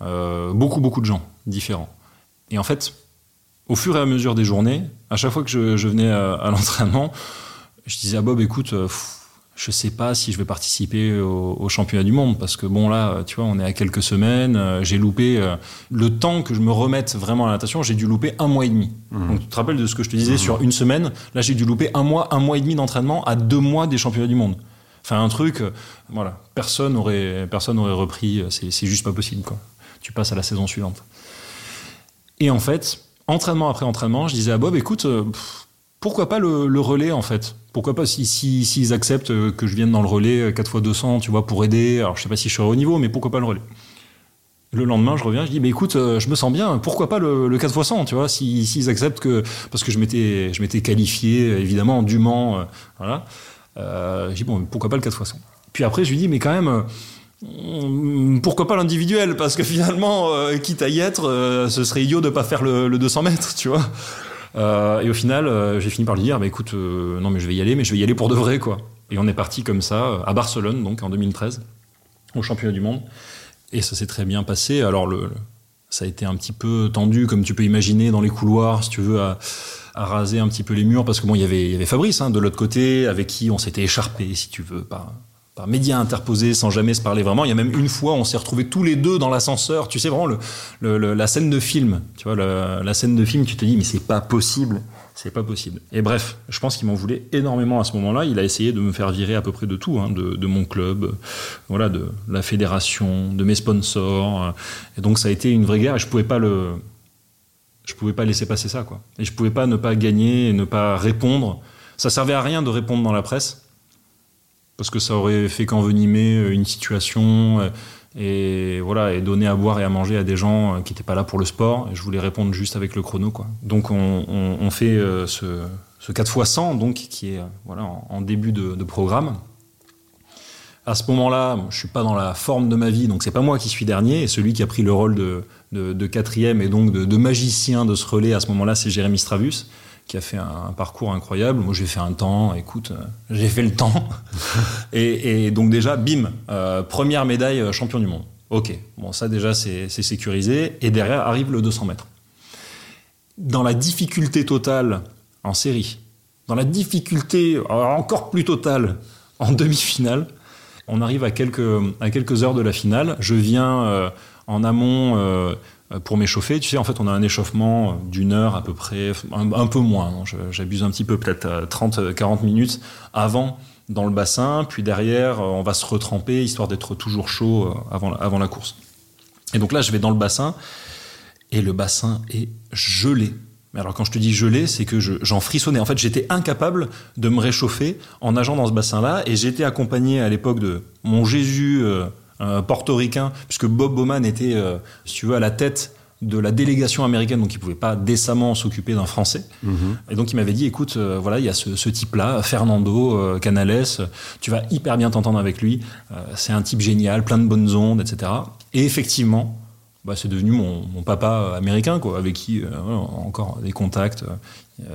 beaucoup beaucoup de gens différents. Et en fait, au fur et à mesure des journées, à chaque fois que je, venais à l'entraînement, je disais à Bob, écoute, je euh, je sais pas si je vais participer au, championnat du monde parce que bon là, tu vois, on est à quelques semaines. Euh, j'ai loupé euh, le temps que je me remette vraiment à la natation. J'ai dû louper un mois et demi. Mmh. Donc tu te rappelles de ce que je te disais mmh. sur une semaine? Là, j'ai dû louper un mois, un mois et demi d'entraînement à deux mois des championnats du monde. Enfin un truc, voilà, personne aurait, personne aurait repris. C'est juste pas possible quoi. Tu passes à la saison suivante. Et en fait, entraînement après entraînement, je disais à Bob, écoute, pourquoi pas le, relais en fait? Pourquoi pas s'ils si, si, acceptent euh, que je vienne dans le relais 4 x 200, tu vois, pour aider. Alors je sais pas si je serai au niveau, mais pourquoi pas le relais? Le lendemain, je reviens, je dis, mais écoute, euh, je me sens bien, pourquoi pas le, le 4 x 100, tu vois, s'ils si, acceptent que, parce que je m'étais, qualifié, évidemment, dûment, euh, voilà. Je dis, bon, pourquoi pas le 4 x 100 Puis après, je lui dis, mais quand même, pourquoi pas l'individuel? Parce que finalement, quitte à y être, ce serait idiot de pas faire le, le 200 mètres, tu vois. Euh, et au final, euh, j'ai fini par lui dire, bah, écoute, euh, non mais je vais y aller, mais je vais y aller pour de vrai, quoi. Et on est parti comme ça, à Barcelone, donc en 2013, au championnat du monde. Et ça s'est très bien passé. Alors, le, ça a été un petit peu tendu, comme tu peux imaginer, dans les couloirs, si tu veux, à, raser un petit peu les murs, parce que bon, il y avait, Fabrice, hein, de l'autre côté, avec qui on s'était écharpé, si tu veux, par médias interposés sans jamais se parler vraiment. Il y a même une fois, on s'est retrouvés tous les deux dans l'ascenseur. Tu sais vraiment le, la scène de film. Tu vois la scène de film, tu te dis mais c'est pas possible, c'est pas possible. Et bref, je pense qu'il m'en voulait énormément à ce moment-là. Il a essayé de me faire virer à peu près de tout, hein, de, mon club, voilà, de la fédération, de mes sponsors. Et donc ça a été une vraie guerre. Je pouvais pas le, je pouvais pas laisser passer ça quoi. Et je pouvais pas ne pas gagner et ne pas répondre. Ça servait à rien de répondre dans la presse parce que ça aurait fait qu'envenimer euh, une situation euh, et voilà et donner à boire et à manger à des gens euh, qui n'étaient pas là pour le sport. je voulais répondre juste avec le chrono quoi. Donc on, fait ce, ce 4 x 100 donc qui est voilà en, début de, programme. À ce moment-là, je suis pas dans la forme de ma vie, donc c'est pas moi qui suis dernier. Et celui qui a pris le rôle de, de, quatrième et donc de, de, magicien de ce relais à ce moment-là, c'est Jérémy Stravus qui a fait un, parcours incroyable. Moi, j'ai fait un temps, écoute, euh, j'ai fait le temps. et, donc déjà, bim, euh, première médaille euh, champion du monde. Ok, bon, ça déjà, c'est sécurisé. Et derrière arrive le 200 mètres. Dans la difficulté totale en série, dans la difficulté encore plus totale en demi-finale, on arrive à quelques, à quelques heures de la finale. Je viens en amont euh, pour m'échauffer. Tu sais, en fait, on a un échauffement d'une heure à peu près, un, peu moins, hein. j'abuse un petit peu, peut-être 30-40 minutes avant dans le bassin, puis derrière, euh, on va se retremper, histoire d'être toujours chaud euh, avant, avant la course. Et donc là, je vais dans le bassin, et le bassin est gelé. Mais alors quand je te dis gelé, c'est que j'en frissonnais. En fait, j'étais incapable de me réchauffer en nageant dans ce bassin-là, et j'étais accompagné à l'époque de mon Jésus portoricain, puisque Bob Bowman était, euh, si tu veux, à la tête de la délégation américaine, donc il pouvait pas décemment s'occuper d'un Français. Mhm. Et donc il m'avait dit, écoute, euh, voilà, il y a ce, type-là, Fernando euh, Canales, tu vas hyper bien t'entendre avec lui. c'est un type génial, plein de bonnes ondes, etc. Et effectivement, bah, c'est devenu mon, papa américain, quoi, avec qui encore des contacts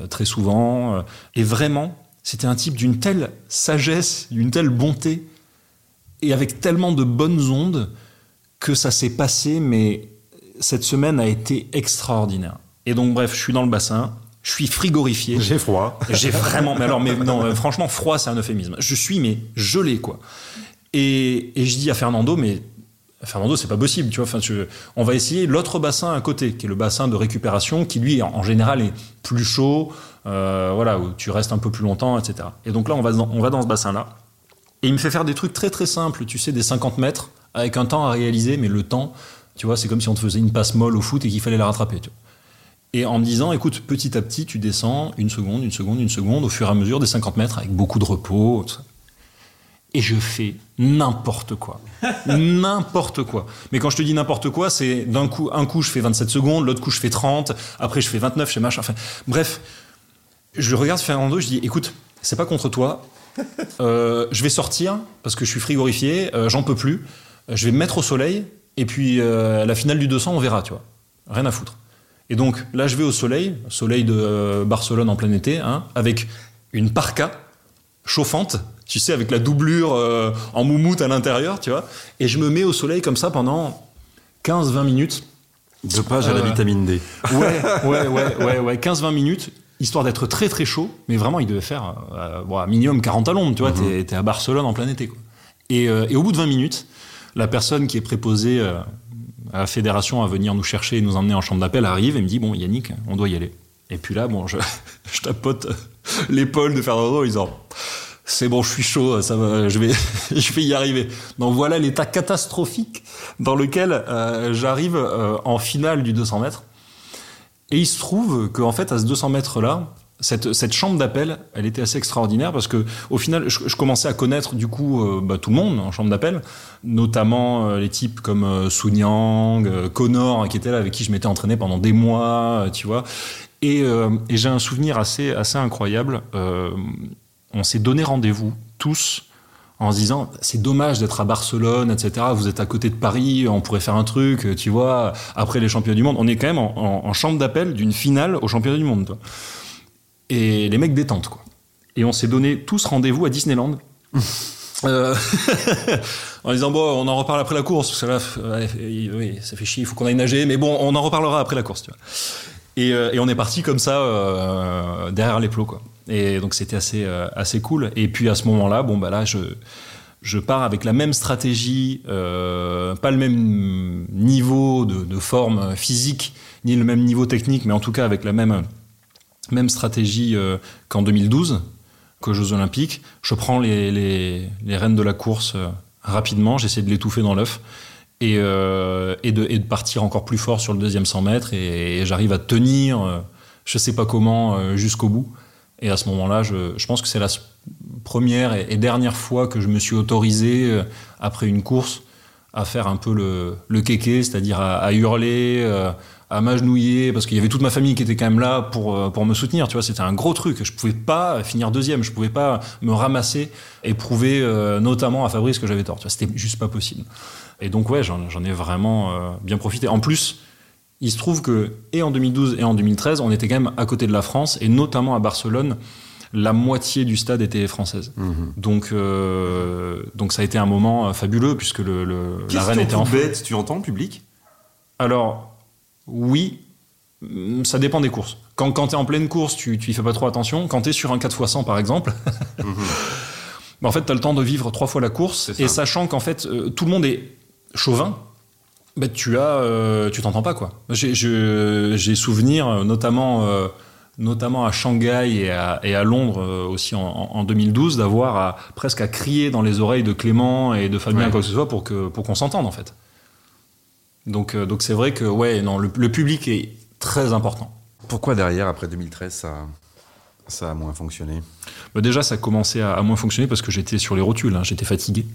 très souvent. et vraiment, C'était un type d'une telle sagesse, d'une telle bonté, et avec tellement de bonnes ondes que ça s'est passé, mais cette semaine a été extraordinaire. Et donc, bref, je suis dans le bassin, je suis frigorifié. J'ai froid. J'ai vraiment, mais alors, mais non, franchement, froid, c'est un euphémisme. Je suis, mais gelé, quoi. Et, et je dis à Fernando, mais Fernando, c'est pas possible, tu vois. Enfin, tu- on va essayer l'autre bassin à côté, qui est le bassin de récupération, qui lui, en, en général, est plus chaud, euh, voilà, où tu restes un peu plus longtemps, etc. Et donc là, on va dans, on va dans ce bassin-là. Et il me fait faire des trucs très très simples, tu sais, des 50 mètres, avec un temps à réaliser, mais le temps, tu vois, c'est comme si on te faisait une passe molle au foot et qu'il fallait la rattraper, tu vois. Et en me disant, écoute, petit à petit, tu descends une seconde, une seconde, une seconde, au fur et à mesure des 50 mètres, avec beaucoup de repos, tout ça. Et je fais n'importe quoi. n'importe quoi. Mais quand je te dis n'importe quoi, c'est d'un coup, un coup, je fais 27 secondes, l'autre coup, je fais 30, après, je fais 29, je fais machin. Enfin, bref, je regarde Fernando, je dis, écoute, c'est pas contre toi. Euh, je vais sortir parce que je suis frigorifié, euh, j'en peux plus. Je vais me mettre au soleil et puis euh, à la finale du 200, on verra, tu vois. Rien à foutre. Et donc là, je vais au soleil, soleil de Barcelone en plein été, hein, avec une parka chauffante, tu sais, avec la doublure en moumoute à l'intérieur, tu vois. Et je me mets au soleil comme ça pendant 15-20 minutes. Deux pages à la vitamine D. Ouais, ouais, ouais, ouais, ouais 15-20 minutes, histoire d'être très très chaud. Mais vraiment, il devait faire euh, bon, minimum 40 à l'ombre, tu vois. T'es, t'es à Barcelone en plein été, quoi. Et, euh, et au bout de 20 minutes, la personne qui est préposée euh, à la fédération à venir nous chercher et nous emmener en chambre d'appel arrive et me dit Bon, Yannick, on doit y aller. Et puis là, bon, je, je tapote l'épaule de Fernando en disant c'est bon, je suis chaud, ça va, je vais, je vais y arriver. Donc voilà l'état catastrophique dans lequel euh, j'arrive euh, en finale du 200 mètres. Et il se trouve qu'en fait, à ce 200 mètres-là, cette, cette chambre d'appel, elle était assez extraordinaire parce que au final, je, commençais à connaître du coup euh, bah, tout le monde en chambre d'appel, notamment euh, les types comme euh, Sun Yang, euh, Connor, qui était là avec qui je m'étais entraîné pendant des mois, tu vois. Et, et j'ai un souvenir assez, assez incroyable. On s'est donné rendez-vous tous en se disant c'est dommage d'être à Barcelone, etc. Vous êtes à côté de Paris, on pourrait faire un truc, tu vois. Après les championnats du monde, on est quand même en, en- en chambre d'appel d'une finale aux championnats du monde. toi. Et les mecs détente quoi. Et on s'est donné tous rendez-vous à Disneyland. Euh, en disant bon on en reparle après la course parce que là ouais, oui, ça fait chier il faut qu'on aille nager mais bon on en reparlera après la course tu vois et, euh, et on est parti comme ça euh, derrière les plots quoi et donc c'était assez euh, assez cool et puis à ce moment là bon bah là je je pars avec la même stratégie euh, pas le même niveau de, forme physique ni le même niveau technique mais en tout cas avec la même même stratégie euh, qu'en 2012 qu'aux Jeux Olympiques. Je prends les, les, les rênes de la course rapidement, j'essaie de l'étouffer dans l'œuf et, et, de, et de partir encore plus fort sur le deuxième 100 mètres et, j'arrive à tenir, euh, je sais pas comment, jusqu'au bout. Et à ce moment-là, je, pense que c'est la première et, dernière fois que je me suis autorisé, euh, après une course, à faire un peu le, le kéké, c'est-à-dire à, hurler, euh, à m'agenouiller, parce qu'il y avait toute ma famille qui était quand même là pour, euh, pour me soutenir, tu vois, c'était un gros truc. Je pouvais pas finir deuxième, je pouvais pas me ramasser et prouver notamment à Fabrice que j'avais tort, tu vois, c'était juste pas possible. Et donc ouais, j'en ai vraiment bien profité. En plus, il se trouve que, et en 2012 et en 2013, on était quand même à côté de la France, et notamment à Barcelone, la moitié du stade était française. Donc, euh, donc ça a été un moment euh, fabuleux, puisque le, le- la reine était en bête, tu entends public? Alors, oui, mm, ça dépend des courses. Quand, quand tu es en pleine course, tu, tu y fais pas trop attention. Quand tu es sur un 4x100, par exemple, bah, en fait, tu as le temps de vivre trois fois la course, et sachant qu'en fait, euh, tout le monde est chauvin, bah, tu as, euh, tu t'entends pas quoi. J'ai, souvenir, euh, notamment, euh, notamment à Shanghai et à, et à Londres euh, aussi en, en- en 2012, d'avoir à, presque à crier dans les oreilles de Clément et de Fabien Ouais. quoi que ce soit pour que pour qu'on s'entende en fait. Donc donc c'est vrai que ouais non le, le public est très important. Pourquoi derrière, après 2013, ça, ça a moins fonctionné? Bah, déjà, ça commençait à, à moins fonctionner parce que j'étais sur les rotules, hein, j'étais fatigué.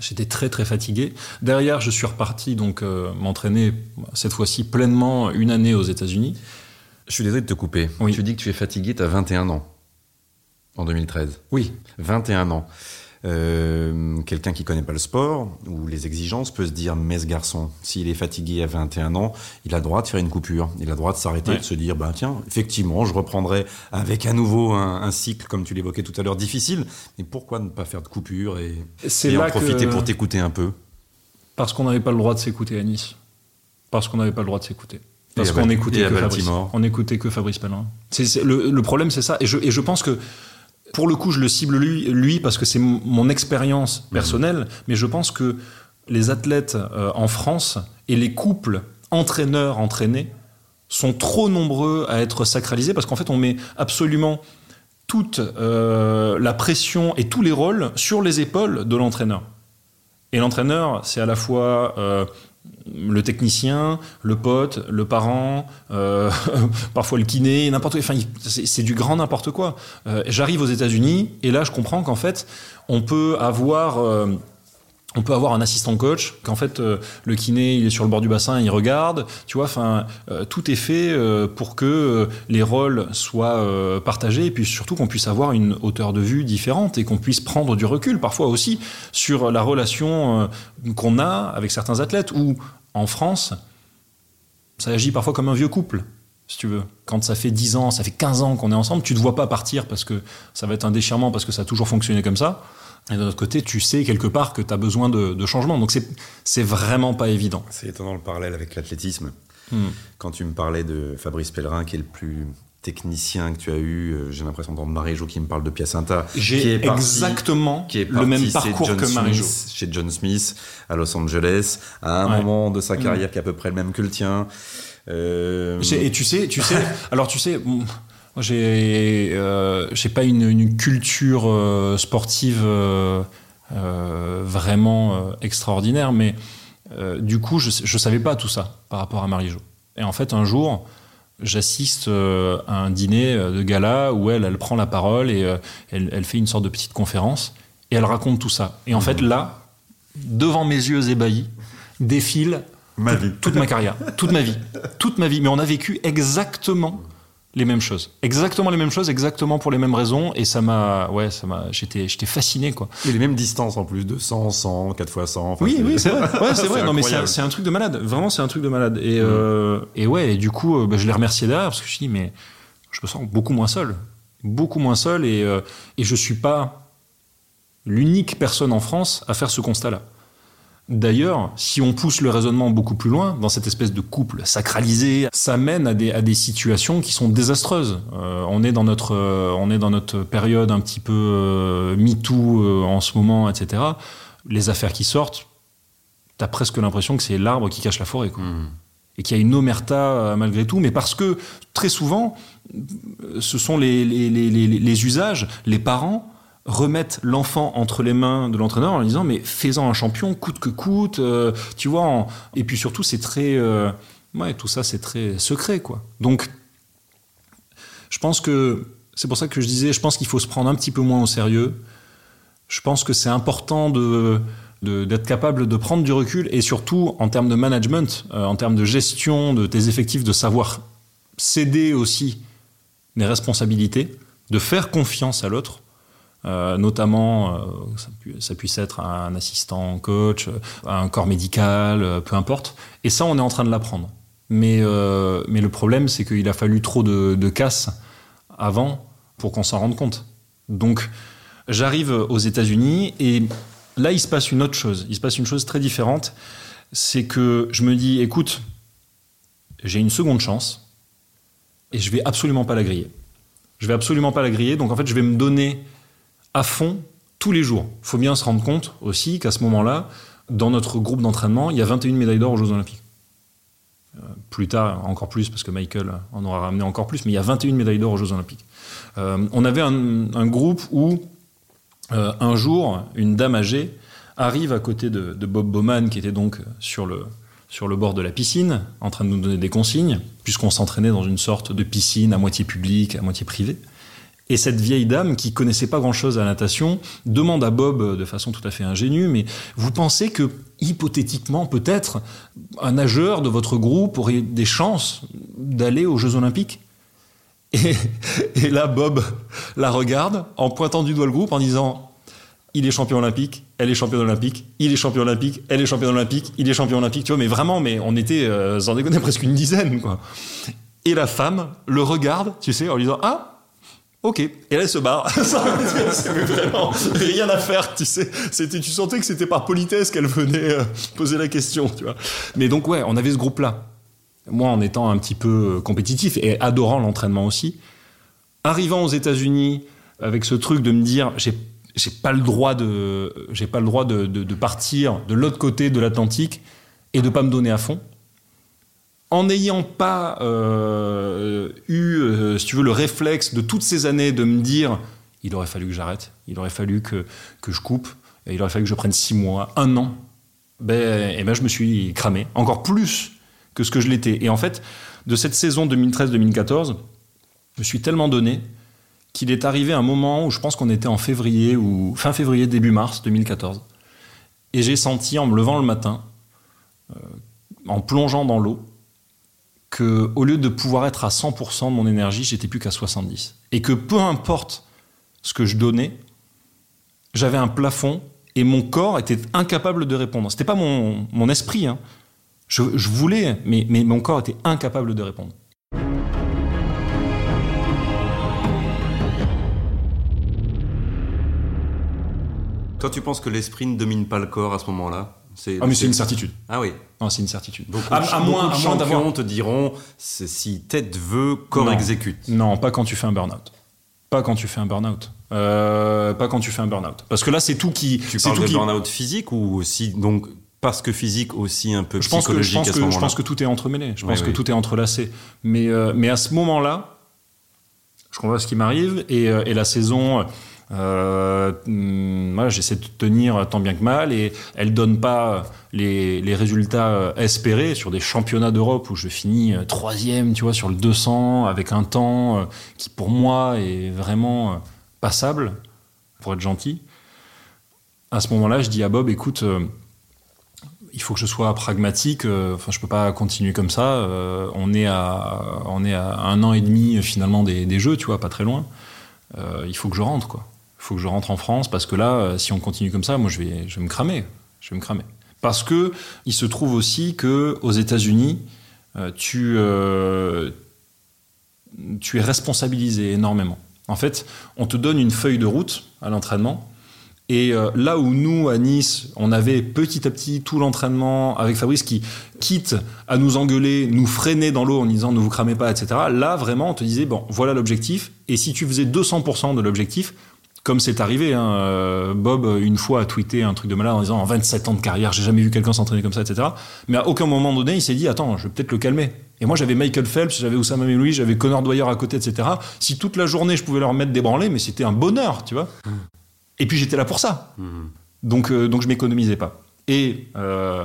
J'étais très très fatigué. Derrière, je suis reparti donc euh, m'entraîner cette fois-ci pleinement une année aux États-Unis. Je suis désolé de te couper. Oui. Tu dis que tu es fatigué, tu as 21 ans. En 2013. Oui. 21 ans. Euh, quelqu'un qui connaît pas le sport ou les exigences peut se dire mais ce garçon, s'il est fatigué à 21 ans, il a le droit de faire une coupure, il a le droit de s'arrêter, Ouais. de se dire bah tiens, effectivement, je reprendrai avec à nouveau un, un cycle comme tu l'évoquais tout à l'heure difficile, mais pourquoi ne pas faire de coupure et, en là profiter que- pour t'écouter un peu? Parce qu'on n'avait pas le droit de s'écouter à Nice. Parce qu'on n'avait pas le droit de s'écouter. Parce qu'on écoutait que Fabrice. On écoutait que Fabrice Pellerin. C'est, c'est- le, le problème, c'est ça. Et je, et je pense que, pour le coup, je le cible lui, lui parce que c'est mon, expérience personnelle. Mais je pense que les athlètes euh, en France et les couples entraîneurs-entraînés sont trop nombreux à être sacralisés parce qu'en fait, on met absolument toute euh, la pression et tous les rôles sur les épaules de l'entraîneur. Et l'entraîneur, c'est à la fois euh, le technicien, le pote, le parent, euh, parfois le kiné, n'importe quoi. Enfin, c'est du grand n'importe quoi. Euh, J'arrive aux États-Unis et là, je comprends qu'en fait, on peut avoir. euh, on peut avoir un assistant coach, qu'en fait euh, le kiné il est sur le bord du bassin, il regarde, tu vois, enfin euh, tout est fait euh, pour que les rôles soient partagés et puis surtout qu'on puisse avoir une hauteur de vue différente et qu'on puisse prendre du recul parfois aussi sur la relation qu'on a avec certains athlètes ou en France ça agit parfois comme un vieux couple si tu veux. Quand ça fait 10 ans, ça fait 15 ans qu'on est ensemble, tu te vois pas partir parce que ça va être un déchirement, parce que ça a toujours fonctionné comme ça. Et d'un autre côté, tu sais quelque part que tu as besoin de, de changement. Donc c'est, vraiment pas évident. C'est étonnant le parallèle avec l'athlétisme. Hmm. Quand tu me parlais de Fabrice Pellerin, qui est le plus technicien que tu as eu, euh, j'ai l'impression d'entendre Marie-Jo qui me parle de Piacenta. qui J'ai parti- exactement qui est le même parti, parcours John que. Smith, chez John Smith à Los Angeles, à un Ouais. moment de sa Mm. carrière qui est à peu près le même que le tien. Euh, Et tu sais, tu sais, alors tu sais, j'ai, euh, pas une, une culture euh, sportive euh, euh, vraiment extraordinaire, mais du coup, je, je savais pas tout ça par rapport à Marie-Jo. Et en fait, un jour, j'assiste à un dîner de gala où elle, elle prend la parole et elle, elle fait une sorte de petite conférence et elle raconte tout ça. Et en fait, là, devant mes yeux ébahis, défile ma vie. toute ma carrière, toute ma vie, toute ma vie. Mais on a vécu exactement les mêmes choses, exactement les mêmes choses, exactement pour les mêmes raisons. Et ça m'a, ouais, ça m'a, j'étais, j'étais fasciné, quoi. Et les mêmes distances en plus, de 100, 100, 4 fois 100. enfin, Oui, oui, c'est vrai. Ouais, c'est vrai. Non, mais c'est un, truc de malade. Vraiment, c'est un truc de malade. Et, euh, et ouais, et du coup, euh, bah, je l'ai remercié derrière parce que je me suis dit, mais je me sens beaucoup moins seul. Beaucoup moins seul. Et, euh, et je suis pas l'unique personne en France à faire ce constat-là. D'ailleurs, si on pousse le raisonnement beaucoup plus loin, dans cette espèce de couple sacralisé, ça mène à des, à des situations qui sont désastreuses. Euh, on, est dans notre, euh, on est dans notre période un petit peu euh, MeToo euh, en ce moment, etc. Les affaires qui sortent, t'as presque l'impression que c'est l'arbre qui cache la forêt. Quoi. Mm. Et qu'il y a une omerta malgré tout, mais parce que très souvent, ce sont les, les, les, les usages, les parents remettent l'enfant entre les mains de l'entraîneur en lui disant mais fais-en un champion coûte que coûte euh, tu vois en- et puis surtout c'est très euh, ouais tout ça c'est très secret quoi. Donc je pense que c'est pour ça que je disais je pense qu'il faut se prendre un petit peu moins au sérieux. Je pense que c'est important de d'être capable de prendre du recul et surtout en termes de management, euh, en termes de gestion de tes effectifs, de savoir céder aussi les responsabilités, de faire confiance à l'autre, euh, notamment euh, ça, pu- ça puisse être un assistant coach, euh, un corps médical, peu importe. Et ça, on est en train de l'apprendre. Mais, mais le problème, c'est qu'il a fallu trop de, de casse avant pour qu'on s'en rende compte. Donc, j'arrive aux États-Unis et là, il se passe une autre chose. Il se passe une chose très différente. C'est que je me dis, écoute, j'ai une seconde chance et je vais absolument pas la griller. Je vais absolument pas la griller. Donc, en fait, je vais me donner à fond tous les jours. Il faut bien se rendre compte aussi qu'à ce moment-là, dans notre groupe d'entraînement, il y a 21 médailles d'or aux Jeux Olympiques. Euh, plus tard, encore plus, parce que Michael en aura ramené encore plus, mais il y a 21 médailles d'or aux Jeux Olympiques. Euh, on avait un, groupe où euh, un jour, une dame âgée arrive à côté de, de Bob Bowman, qui était donc sur le, sur le bord de la piscine, en train de nous donner des consignes, puisqu'on s'entraînait dans une sorte de piscine à moitié publique, à moitié privée. Et cette vieille dame, qui connaissait pas grand-chose à la natation, demande à Bob, euh, de façon tout à fait ingénue, mais vous pensez que, hypothétiquement, peut-être, un nageur de votre groupe aurait des chances d'aller aux Jeux Olympiques? Et, et là, Bob la regarde en pointant du doigt le groupe en disant il est champion olympique, elle est championne olympique, il est champion olympique, elle est championne olympique, il est champion olympique, tu vois, mais vraiment, mais on était, euh, sans déconner, presque une dizaine, quoi. Et la femme le regarde, tu sais, en lui disant, ah, ok. Et là, elle se barre. Vraiment rien à faire, tu sais. C'était, tu sentais que c'était par politesse qu'elle venait euh, poser la question, tu vois. Mais donc, ouais, on avait ce groupe-là. Moi, en étant un petit peu euh, compétitif et adorant l'entraînement aussi, arrivant aux États-Unis avec ce truc de me dire, j'ai j'ai pas le droit de j'ai pas le droit de, de, partir de l'autre côté de l'Atlantique et de pas me donner à fond en n'ayant pas euh, eu euh, si tu veux le réflexe de toutes ces années de me dire il aurait fallu que j'arrête il aurait fallu que, je coupe il aurait fallu que je prenne six mois un an ben, et ben je me suis cramé encore plus que ce que je l'étais et en fait de cette saison 2013-2014 je me suis tellement donné qu'il est arrivé un moment où je pense qu'on était en février ou fin février, début mars 2014. Et j'ai senti en me levant le matin, euh, en plongeant dans l'eau, que au lieu de pouvoir être à 100% de mon énergie, j'étais plus qu'à 70. Et que peu importe ce que je donnais, j'avais un plafond et mon corps était incapable de répondre. C'était pas mon, esprit, hein. je, je, voulais, mais, mais mon corps était incapable de répondre. Toi, tu penses que l'esprit ne domine pas le corps à ce moment-là? Ah mais c'est une certitude. Ah oui. Non, c'est une certitude. À, moins, à d'avoir te diront si tête veut, corps exécute. Non, pas quand tu fais un burn-out. Pas quand tu fais un burn-out. Euh, pas quand tu fais un burn-out. Parce que là, c'est tout qui. Tu parles tout de burn-out physique ou aussi donc parce que physique aussi un peu je pense psychologique que, je pense à ce que, Je pense que tout est entremêlé. Je pense que tout est entrelacé. Mais euh, mais à ce moment-là, je comprends ce qui m'arrive et, euh, et la saison euh, hmm, j'essaie de tenir tant bien que mal et elle donne pas les, les résultats espérés sur des championnats d'Europe où je finis euh, troisième, tu vois, sur le 200 avec un temps euh, qui pour moi est vraiment euh, passable, pour être gentil. À ce moment-là, je dis à Bob, écoute, il faut que je sois pragmatique. Enfin, je peux pas continuer comme ça. on est à, on est à un an et demi finalement des, des jeux, tu vois, pas très loin. il faut que je rentre, quoi faut que je rentre en France parce que là, euh, si on continue comme ça, moi, je vais, je vais me cramer. Je vais me cramer. Parce que il se trouve aussi que aux États-Unis, euh, tu, euh, tu es responsabilisé énormément. En fait, on te donne une feuille de route à l'entraînement. Et là où nous, à Nice, on avait petit à petit tout l'entraînement avec Fabrice qui, quitte à nous engueuler, nous freiner dans l'eau en disant ne vous cramez pas, etc. Là, vraiment, on te disait, bon, voilà l'objectif. Et si tu faisais 200% de l'objectif, comme c'est arrivé, hein, euh, Bob une fois a tweeté un truc de malade en disant en 27 ans de carrière, j'ai jamais vu quelqu'un s'entraîner comme ça, etc. Mais à aucun moment donné, il s'est dit attends, je vais peut-être le calmer. Et moi, j'avais Michael Phelps, j'avais Oussama Louis, j'avais Connor Dwyer à côté, etc. Si toute la journée je pouvais leur mettre des branlés, mais c'était un bonheur, tu vois. Et puis j'étais là pour ça. Donc, euh, donc je m'économisais pas. Et euh,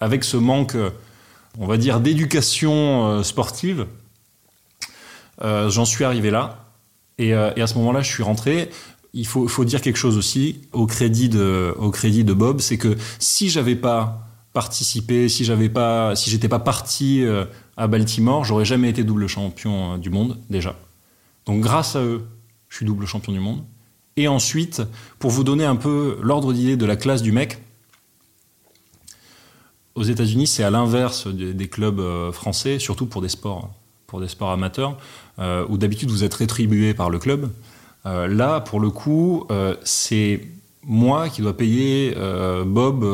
avec ce manque, on va dire, d'éducation sportive, j'en suis arrivé là. Et, à ce moment-là, je suis rentré il faut, dire quelque chose aussi au crédit de, au crédit de Bob, c'est que si j'avais pas participé, si j'avais pas, si j'étais pas parti euh, à Baltimore, j'aurais jamais été double champion euh, du monde déjà. Donc grâce à eux, je suis double champion du monde. Et ensuite, pour vous donner un peu l'ordre d'idée de la classe du mec, aux États-Unis, c'est à l'inverse des, clubs euh, français, surtout pour des sports, pour des sports amateurs, où d'habitude vous êtes rétribué par le club. Euh, là, pour le coup, euh, c'est moi qui dois payer euh, Bob,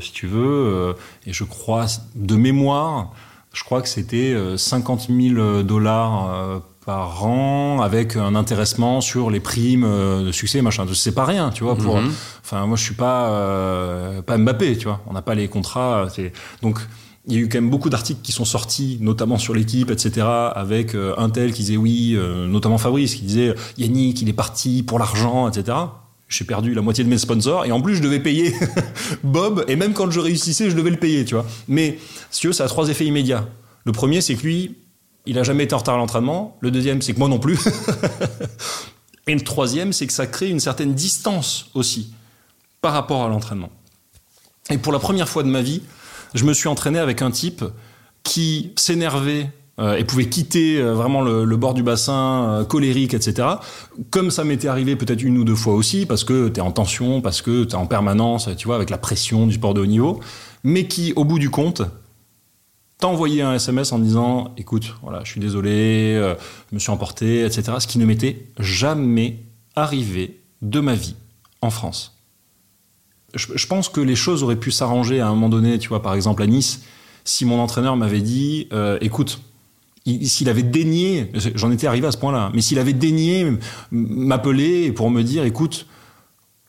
si tu veux, et je crois, de mémoire, je crois que c'était 50 000 dollars par an avec un intéressement sur les primes de succès machin c'est pas rien tu vois pour mhm. enfin moi je suis pas pas Mbappé tu vois on n'a pas les contrats donc il y a eu quand même beaucoup d'articles qui sont sortis, notamment sur l'équipe, etc., avec euh, un tel qui disait oui, euh, notamment Fabrice, qui disait Yannick, il est parti pour l'argent, etc. J'ai perdu la moitié de mes sponsors et en plus je devais payer Bob et même quand je réussissais, je devais le payer, tu vois. Mais si tu ça a trois effets immédiats. Le premier, c'est que lui, il a jamais été en retard à l'entraînement. Le deuxième, c'est que moi non plus. et le troisième, c'est que ça crée une certaine distance aussi par rapport à l'entraînement. Et pour la première fois de ma vie, je me suis entraîné avec un type qui s'énervait euh, et pouvait quitter euh, vraiment le, bord du bassin, euh, colérique, etc. Comme ça m'était arrivé peut-être une ou deux fois aussi, parce que tu es en tension, parce que tu es en permanence, tu vois, avec la pression du sport de haut niveau, mais qui, au bout du compte, t'a envoyé un SMS en disant écoute, voilà, je suis désolé, je me suis emporté, etc. Ce qui ne m'était jamais arrivé de ma vie en France. Je, je pense que les choses auraient pu s'arranger à un moment donné, tu vois, par exemple à Nice, si mon entraîneur m'avait dit euh, écoute, il- s'il avait daigné, j'en étais arrivé à ce point-là, mais s'il avait daigné m'appeler pour me dire écoute,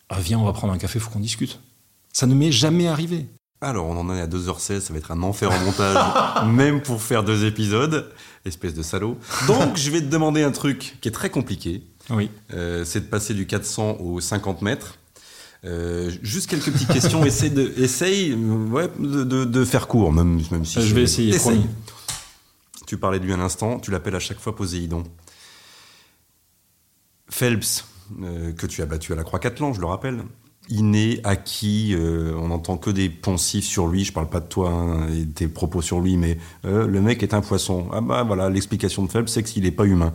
ah, viens, on va prendre un café, faut qu'on discute. Ça ne m'est jamais arrivé. Alors, on en est à 2h16, ça va être un enfer en montage, même pour faire deux épisodes. Espèce de salaud. Donc, je vais te demander un truc qui est très compliqué. Oui. Euh, c'est de passer du 400 au 50 mètres. Euh, juste quelques petites questions. essaye de, essaye, euh, ouais, de, de- de faire court, même, même si Je vais essayer, Essaye. Tu parlais de lui à l'instant, tu l'appelles à chaque fois Poséidon. Phelps, euh, que tu as battu à la Croix-Catlan, je le rappelle. Inné, acquis, euh, on n'entend que des poncifs sur lui, je parle pas de toi hein, et tes propos sur lui, mais euh, le mec est un poisson. Ah bah voilà, l'explication de Phelps, c'est qu'il n'est pas humain.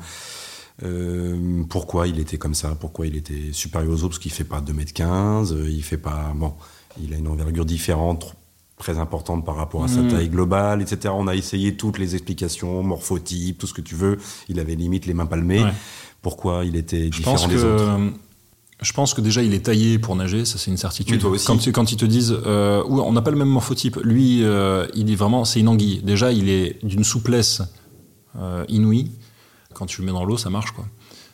Euh, pourquoi il était comme ça? Pourquoi il était supérieur aux autres? Parce qu'il fait pas 2m15, euh, il fait pas... Bon, il a une envergure différente, très importante par rapport à sa Mm. taille globale, etc. On a essayé toutes les explications, morphotype, tout ce que tu veux. Il avait limite les mains palmées. Ouais. Pourquoi il était Je différent pense des que autres? je pense que déjà il est taillé pour nager, ça c'est une certitude. Mais toi aussi. Quand, ils te disent, euh, on n'a pas le même morphotype. Lui, euh, il est vraiment, c'est une anguille. Déjà, il est d'une souplesse euh, inouïe. Quand tu le mets dans l'eau, ça marche quoi.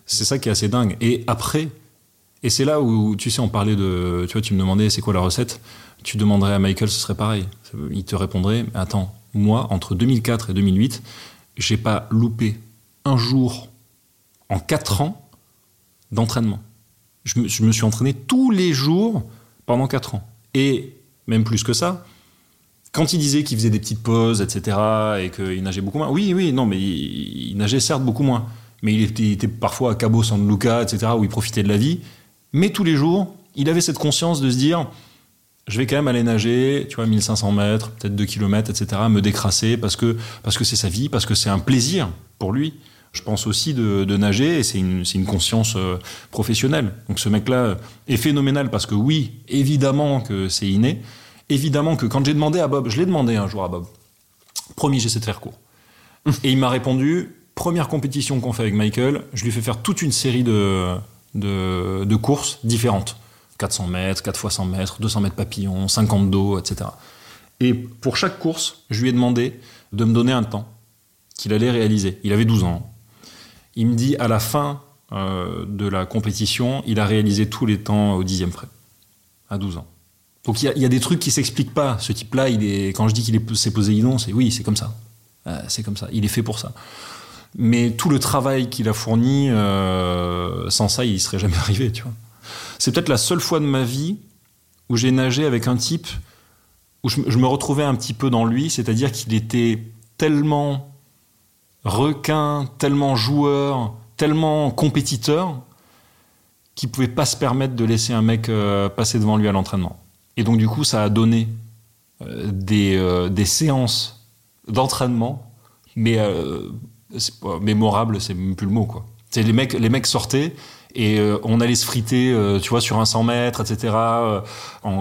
C'est ça qui est assez dingue. Et après, et c'est là où tu sais, on parlait de, tu vois, tu me demandais c'est quoi la recette? Tu demanderais à Michael, ce serait pareil. Il te répondrait, attends, moi entre 2004 et 2008, j'ai pas loupé un jour en 4 ans d'entraînement. Je me, je me suis entraîné tous les jours pendant 4 ans. Et même plus que ça, quand il disait qu'il faisait des petites pauses, etc., et qu'il nageait beaucoup moins, oui, oui, non, mais il, nageait certes beaucoup moins. Mais il était, parfois à Cabo San Luca, etc., où il profitait de la vie. Mais tous les jours, il avait cette conscience de se dire je vais quand même aller nager, tu vois, 1500 mètres, peut-être 2 km, etc., me décrasser parce que parce que c'est sa vie, parce que c'est un plaisir pour lui. Je pense aussi de, nager et c'est une, une conscience euh, professionnelle. Donc ce mec-là est phénoménal parce que oui, évidemment que c'est inné. Évidemment que quand j'ai demandé à Bob, je l'ai demandé un jour à Bob, promis, j'essaie de faire court. Et il m'a répondu, première compétition qu'on fait avec Michael, je lui fais faire toute une série de, de, courses différentes. 400 mètres, 4 fois 100 mètres, 200 mètres papillon, 50 dos, etc. Et pour chaque course, je lui ai demandé de me donner un temps qu'il allait réaliser. Il avait 12 ans. Il me dit à la fin euh, de la compétition, il a réalisé tous les temps au dixième près, à 12 ans. Donc il y, a- des trucs qui s'expliquent pas. Ce type-là, quand je dis qu'il est c'est Poséidon, c'est oui, c'est comme ça. Euh, c'est comme ça. Il est fait pour ça. Mais tout le travail qu'il a fourni, euh, sans ça, il serait jamais arrivé. C'est peut-être la seule fois de ma vie où j'ai nagé avec un type où je, me- je me retrouvais un petit peu dans lui, c'est-à-dire qu'il était tellement requin, tellement joueur, tellement compétiteur, qu'il pouvait pas se permettre de laisser un mec euh, passer devant lui à l'entraînement. Et donc du coup, ça a donné euh, des, euh, des séances d'entraînement, mais euh, pas- mémorables, c'est plus le mot quoi. C'est les mecs, les mecs sortaient et euh, on allait se friter, euh, tu vois, sur un 100 mètres, etc. euh,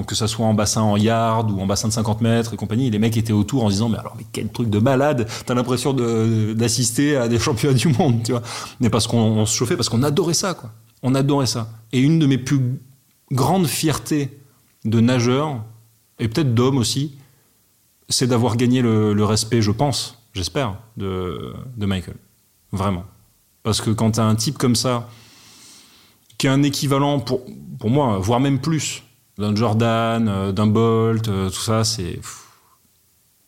que ça soit en bassin en yard ou en bassin de 50 mètres et compagnie. Les mecs étaient autour en disant, mais alors, mais quel truc de malade T'as l'impression d'assister à des championnats du monde, tu vois. Mais parce qu'on on se chauffait, parce qu'on adorait ça, quoi. On adorait ça. Et une de mes plus grandes fiertés de nageur, et peut-être d'homme aussi, c'est d'avoir gagné le, respect, je pense, j'espère, de, Michael. Vraiment. Parce que quand t'as un type comme ça, qui a un équivalent pour, pour moi, voire même plus, d'un Jordan, euh, d'un Bolt, euh, tout ça, c'est.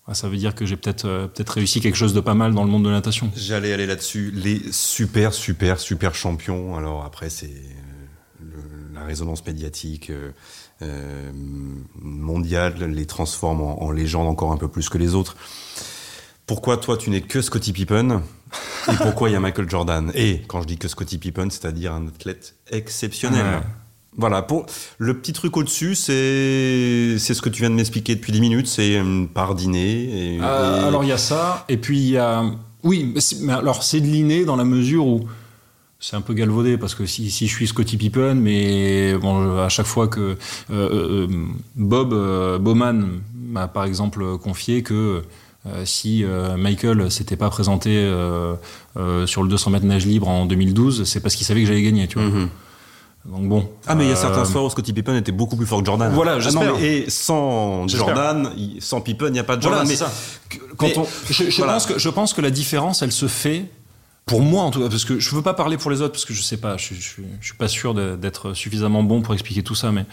ouais, Ça veut dire que j'ai peut-être euh, peut-être réussi quelque chose de pas mal dans le monde de natation. J'allais aller là-dessus. Les super, super, super champions. Alors après, c'est la résonance médiatique euh, euh, mondiale les transforme en, en légendes encore un peu plus que les autres. Pourquoi toi, tu n'es que Scottie Pippen Et pourquoi il y a Michael Jordan? Et quand je dis que Scottie Pippen, c'est-à-dire un athlète exceptionnel. Ouais. Voilà, pour le petit truc au-dessus, c'est c'est ce que tu viens de m'expliquer depuis 10 minutes, c'est une part dîner. Et, Euh, et- alors il y a ça, et puis il y a Oui, mais, mais alors c'est de l'inné dans la mesure où c'est un peu galvaudé parce que si, si, je suis Scotty Pippen, mais bon, à chaque fois que euh, euh, Bob euh, Bowman m'a par exemple confié que euh, si euh, Michael s'était pas présenté euh, sur le 200 mètres nage libre en 2012, c'est parce qu'il savait que j'allais gagner, tu vois. Mhm. Donc bon. Ah, mais il y a Euh, certains soirs où Scottie Pippen était beaucoup plus fort que Jordan. Voilà, Ah j'espère. mais- Et sans. Jordan, sans Pippen, il n'y a pas de Voilà, Jordan. c'est mais ça. quand Mais on, je, je voilà. pense que, je pense que la différence, elle se fait, pour moi en tout cas, parce que je veux pas parler pour les autres, parce que je sais pas, je, je, suis pas sûr d'être suffisamment bon pour expliquer tout ça, mais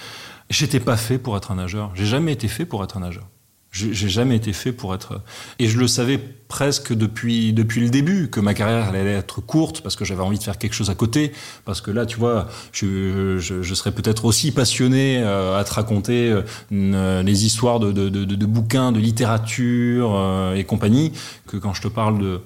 j'étais pas fait pour être un nageur. J'ai jamais été fait pour être un nageur. J'ai jamais été fait pour être. Et je le savais presque depuis, depuis le début, que ma carrière allait être courte, parce que j'avais envie de faire quelque chose à côté. Parce que là, tu vois, je, je, je serais peut-être aussi passionné euh, à te raconter euh, les histoires de, de, de, de bouquins, de littérature euh, et compagnie, que quand je te parle de,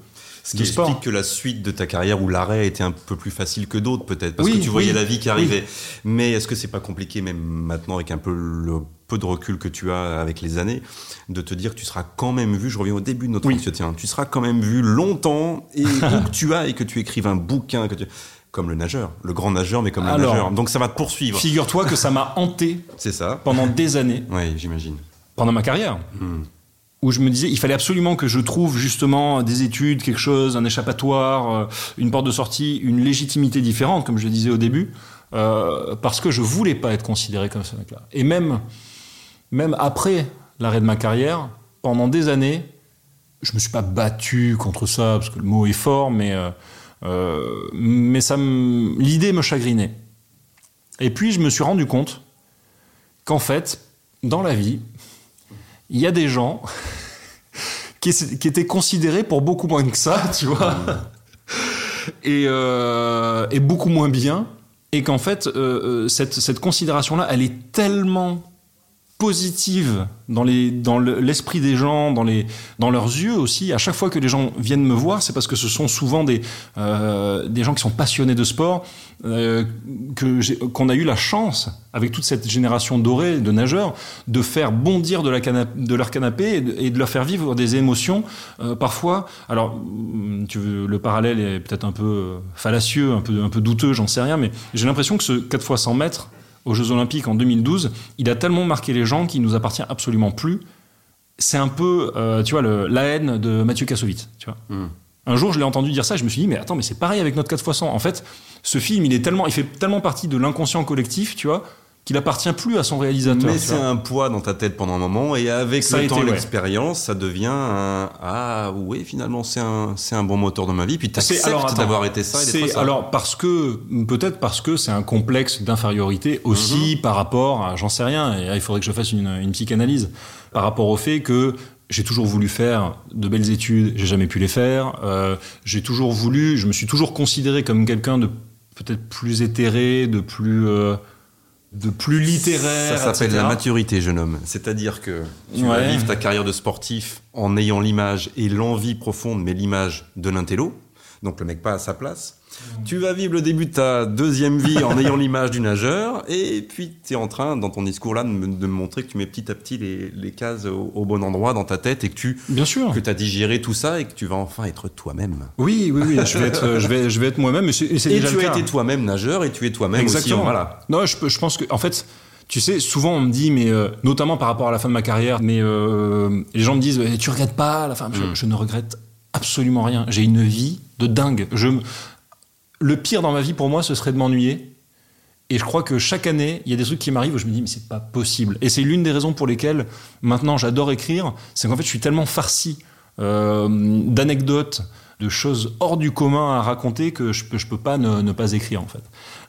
Ce qui sport. explique que la suite de ta carrière ou l'arrêt était un peu plus facile que d'autres, peut-être, parce Oui, que tu voyais oui, la vie qui arrivait. Mais est-ce que c'est pas compliqué, même maintenant, avec un peu le peu de recul que tu as avec les années, de te dire que tu seras quand même vu, je reviens au début de notre entretien, tu seras quand même vu longtemps, et où que tu as, et que tu écrives un bouquin, que tu... comme le nageur, le grand nageur, mais comme le nageur. Donc ça va te poursuivre. Figure-toi que ça m'a hanté C'est ça pendant des années. Oui, j'imagine. pendant ma carrière, où je me disais, il fallait absolument que je trouve justement des études, quelque chose, un échappatoire, euh, une porte de sortie, une légitimité différente, comme je le disais au début, euh, parce que je voulais pas être considéré comme ce mec-là. Et même, même après l'arrêt de ma carrière, pendant des années, je me suis pas battu contre ça, parce que le mot est fort, mais, euh, mais ça l'idée me chagrinait. Et puis je me suis rendu compte qu'en fait, dans la vie, il y a des gens qui, qui étaient considérés pour beaucoup moins que ça, tu vois, et, euh, et beaucoup moins bien, et qu'en fait, euh, euh, cette, cette considération-là, elle est tellement positive dans les dans le- l'esprit des gens dans les dans leurs yeux aussi. À chaque fois que les gens viennent me voir c'est parce que ce sont souvent des euh, des gens qui sont passionnés de sport euh, que qu'on a eu la chance avec toute cette génération dorée de nageurs de faire bondir de la de leur canapé et de, et de leur faire vivre des émotions euh, parfois. Alors mm, tu veux, le parallèle est peut-être un peu euh, fallacieux un peu un peu douteux j'en sais rien mais j'ai l'impression que ce 4 fois 100 mètres aux Jeux Olympiques en 2012, il a tellement marqué les gens qu'il nous appartient absolument plus. C'est un peu, euh, tu vois, le- la haine de Mathieu Kassovitz, tu vois. Mm. Un jour, je l'ai entendu dire ça, je me suis dit, mais attends, mais c'est pareil avec notre 4 x 100. En fait, ce film, il est tellement, il fait tellement partie de l'inconscient collectif, tu vois, qu'il appartient plus à son réalisateur. Mais c'est un poids dans ta tête pendant un moment, et avec Ça le temps ouais. l'expérience, ça devient un ah oui finalement c'est un c'est un bon moteur de ma vie. Puis tu C'est- alors, acceptes attends, d'avoir été ça et ça. Alors parce que peut-être parce que c'est un complexe d'infériorité Mhm. aussi par rapport à j'en sais rien. Et là, il faudrait que je fasse une, une psychanalyse par rapport au fait que j'ai toujours voulu faire de belles études, j'ai jamais pu les faire. Euh, j'ai toujours voulu, je me suis toujours considéré comme quelqu'un de peut-être plus éthéré, de plus euh, de plus littéraire. Ça s'appelle la maturité, jeune homme. C'est-à-dire que tu vas Ouais. vivre ta carrière de sportif en ayant l'image et l'envie profonde, mais l'image de l'intello. Donc le mec pas à sa place. Tu vas vivre le début de ta deuxième vie en ayant l'image du nageur, et puis tu es en train, dans ton discours là, de me, de me montrer que tu mets petit à petit les, les cases au, au bon endroit dans ta tête et que tu Bien sûr. que as digéré tout ça et que tu vas enfin être toi-même. Oui, oui, oui. Je vais être, je vais, je vais être moi-même. Et c'est et c'est Et déjà tu as été toi-même nageur et tu es toi-même aussi. Exactement. Voilà. Non, je, pense que, en fait, tu sais, souvent on me dit, mais euh, notamment par rapport à la fin de ma carrière, mais euh, les gens me disent, Eh, tu regrettes pas la fin je, Mm. je ne regrette absolument rien. J'ai une vie de dingue. Je, le pire dans ma vie pour moi, ce serait de m'ennuyer. Et je crois que chaque année, il y a des trucs qui m'arrivent où je me dis, mais c'est pas possible. Et c'est l'une des raisons pour lesquelles maintenant j'adore écrire, c'est qu'en fait je suis tellement farci euh, d'anecdotes, de choses hors du commun à raconter que je peux, peux pas ne, pas écrire en fait.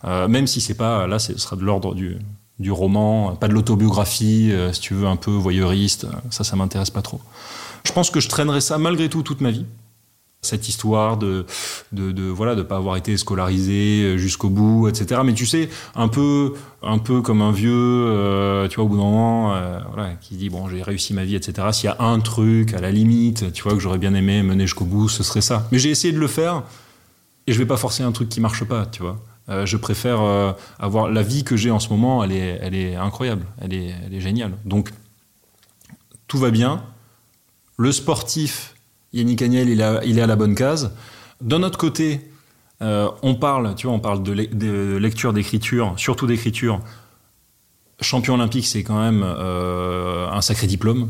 Euh, même si c'est pas, là, ce sera de l'ordre du, du roman, pas de l'autobiographie, euh, si tu veux, un peu voyeuriste. Ça, ça m'intéresse pas trop. Je pense que je traînerai ça malgré tout toute ma vie cette histoire de, de, voilà de pas avoir été scolarisé jusqu'au bout etc mais tu sais un peu un peu comme un vieux euh, tu vois au bout d'un moment euh, voilà qui dit bon j'ai réussi ma vie etc s'il y a un truc à la limite tu vois que j'aurais bien aimé mener jusqu'au bout ce serait ça. Mais j'ai essayé de le faire et je vais pas forcer un truc qui marche pas tu vois. Euh, je préfère euh, avoir la vie que j'ai en ce moment elle est elle est incroyable elle est géniale. Donc tout va bien. Le sportif Yannick Agnel, il, est à la bonne case. D'un autre côté, euh, on parle, tu vois, on de, lecture, d'écriture, surtout d'écriture. Champion olympique, c'est quand même euh, un sacré diplôme.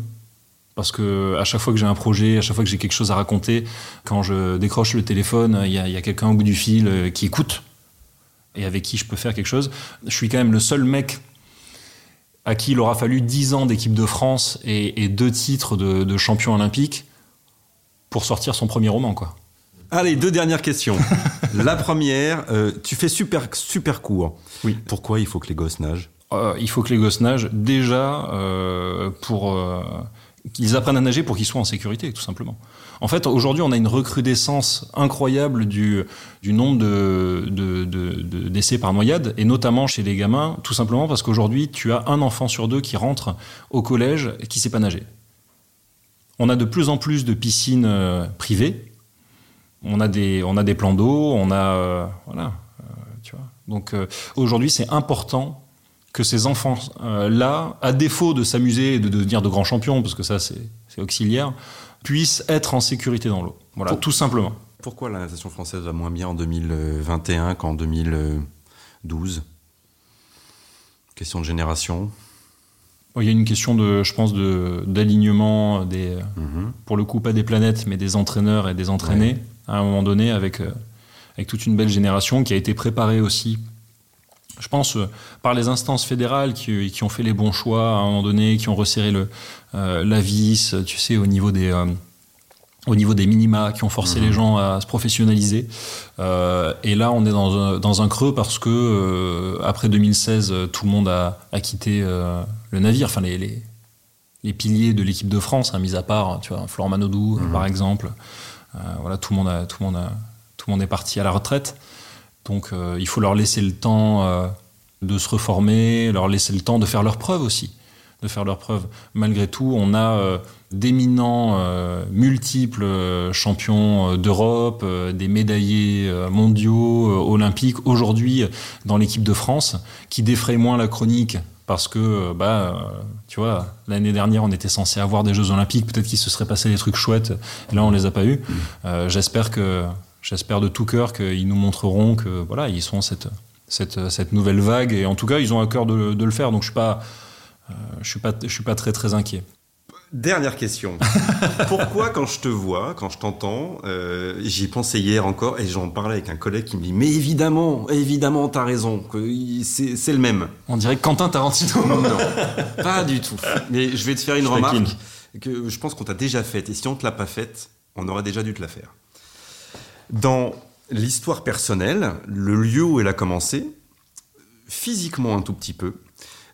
Parce que à chaque fois que j'ai un projet, à chaque fois que j'ai quelque chose à raconter, quand je décroche le téléphone, il y a, quelqu'un au bout du fil euh, qui écoute et avec qui je peux faire quelque chose. Je suis quand même le seul mec à qui il aura fallu 10 ans d'équipe de France et, deux titres de, champion olympique pour sortir son premier roman, quoi. Allez, deux dernières questions. La première, euh, tu fais super, super court. Oui. Pourquoi il faut que les gosses nagent? Euh, Il faut que les gosses nagent déjà pour qu'ils apprennent à nager pour qu'ils soient en sécurité, tout simplement. En fait, aujourd'hui, on a une recrudescence incroyable du, du nombre de, de, de, d'essais par noyade, et notamment chez les gamins, tout simplement parce qu'aujourd'hui, tu as un enfant sur deux qui rentre au collège et qui sait pas nager. On a de plus en plus de piscines euh, privées. On a des, on a des plans d'eau, on a, euh, voilà, euh, tu vois. Donc aujourd'hui, c'est important que ces enfants-là, à défaut de s'amuser et de devenir de grands champions, parce que ça c'est auxiliaire, puissent être en sécurité dans l'eau. Voilà, tout simplement. Pourquoi la natation française va moins bien en 2021 qu'en 2012 Question de génération il y a une question de, je pense, d'alignement des, mhm. pour le coup pas des planètes, mais des entraîneurs et des entraînés à un moment donné avec euh, avec toute une belle génération qui a été préparée aussi je pense, euh, par les instances fédérales qui, qui, ont fait les bons choix à un moment donné, qui ont resserré le, euh, la vis, tu sais, au niveau des, euh, au niveau des minima, qui ont forcé les mhm. gens à se professionnaliser. Euh, et là, on est dans un, dans un creux parce que euh, après 2016, tout le monde a, a quitté le navire. Enfin, les, les, les piliers de l'équipe de France, hein, mis à part, tu vois, Florent Manodou, mhm. par exemple. voilà, tout le monde a, tout le monde a, tout le monde est parti à la retraite. Donc euh, il faut leur laisser le temps euh, de se reformer, leur laisser le temps de faire leurs preuves aussi, de faire leurs preuves. Malgré tout, on a euh, d'éminents multiples champions d'Europe, des médaillés mondiaux, olympiques aujourd'hui dans l'équipe de France, qui défrayent moins la chronique parce que, bah, tu vois, l'année dernière, on était censé avoir des Jeux Olympiques, peut-être qu'il se serait passé des trucs chouettes, et là, on les a pas eus. J'espère que j'espère de tout cœur qu'ils nous montreront que voilà, ils sont cette, cette, cette, nouvelle vague. Et en tout cas, ils ont à cœur de, de le faire. Donc je suis pas, euh, je suis pas, je suis pas très très inquiet. Dernière question. Pourquoi quand je te vois, quand je t'entends, euh, j'y pensais hier encore et j'en parlais avec un collègue qui me dit mais évidemment, évidemment, t'as raison, c'est le même. On dirait Quentin Tarantino. non, pas du tout. Mais je vais te faire une remarque que je pense qu'on t'a déjà faite et si on te l'a pas faite, on aurait déjà dû te la faire. Dans l'histoire personnelle, le lieu où elle a commencé, physiquement un tout petit peu,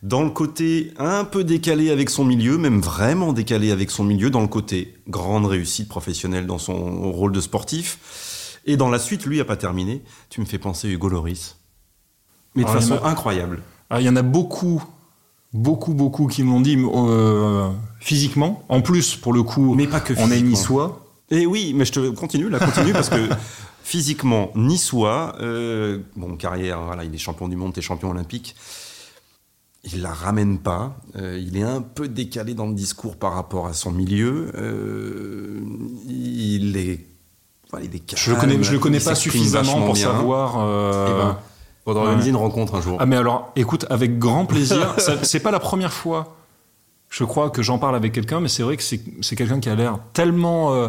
dans le côté un peu décalé avec son milieu, même vraiment décalé avec son milieu, dans le côté grande réussite professionnelle dans son rôle de sportif, et dans la suite, lui a pas terminé, tu me fais penser Hugo Loris. Mais de façon incroyable. Il y en a beaucoup, beaucoup, beaucoup qui m'ont dit euh, physiquement. En plus, pour le coup, mais pas que on est niçois. Et eh oui, mais je te continue, là, continue, parce que physiquement, niçois, euh, bon, carrière, voilà, il est champion du monde et champion olympique. Il la ramène pas. Euh, il est un peu décalé dans le discours par rapport à son milieu. Euh, il est, voilà, il est calme, Je le connais, je le connais pas suffisamment pour savoir. Euh... Eh ben, faudra organiser une rencontre un jour. Ah mais alors, écoute, avec grand plaisir. c'est pas la première fois. Je crois que j'en parle avec quelqu'un, mais c'est vrai que c'est quelqu'un qui a l'air tellement euh,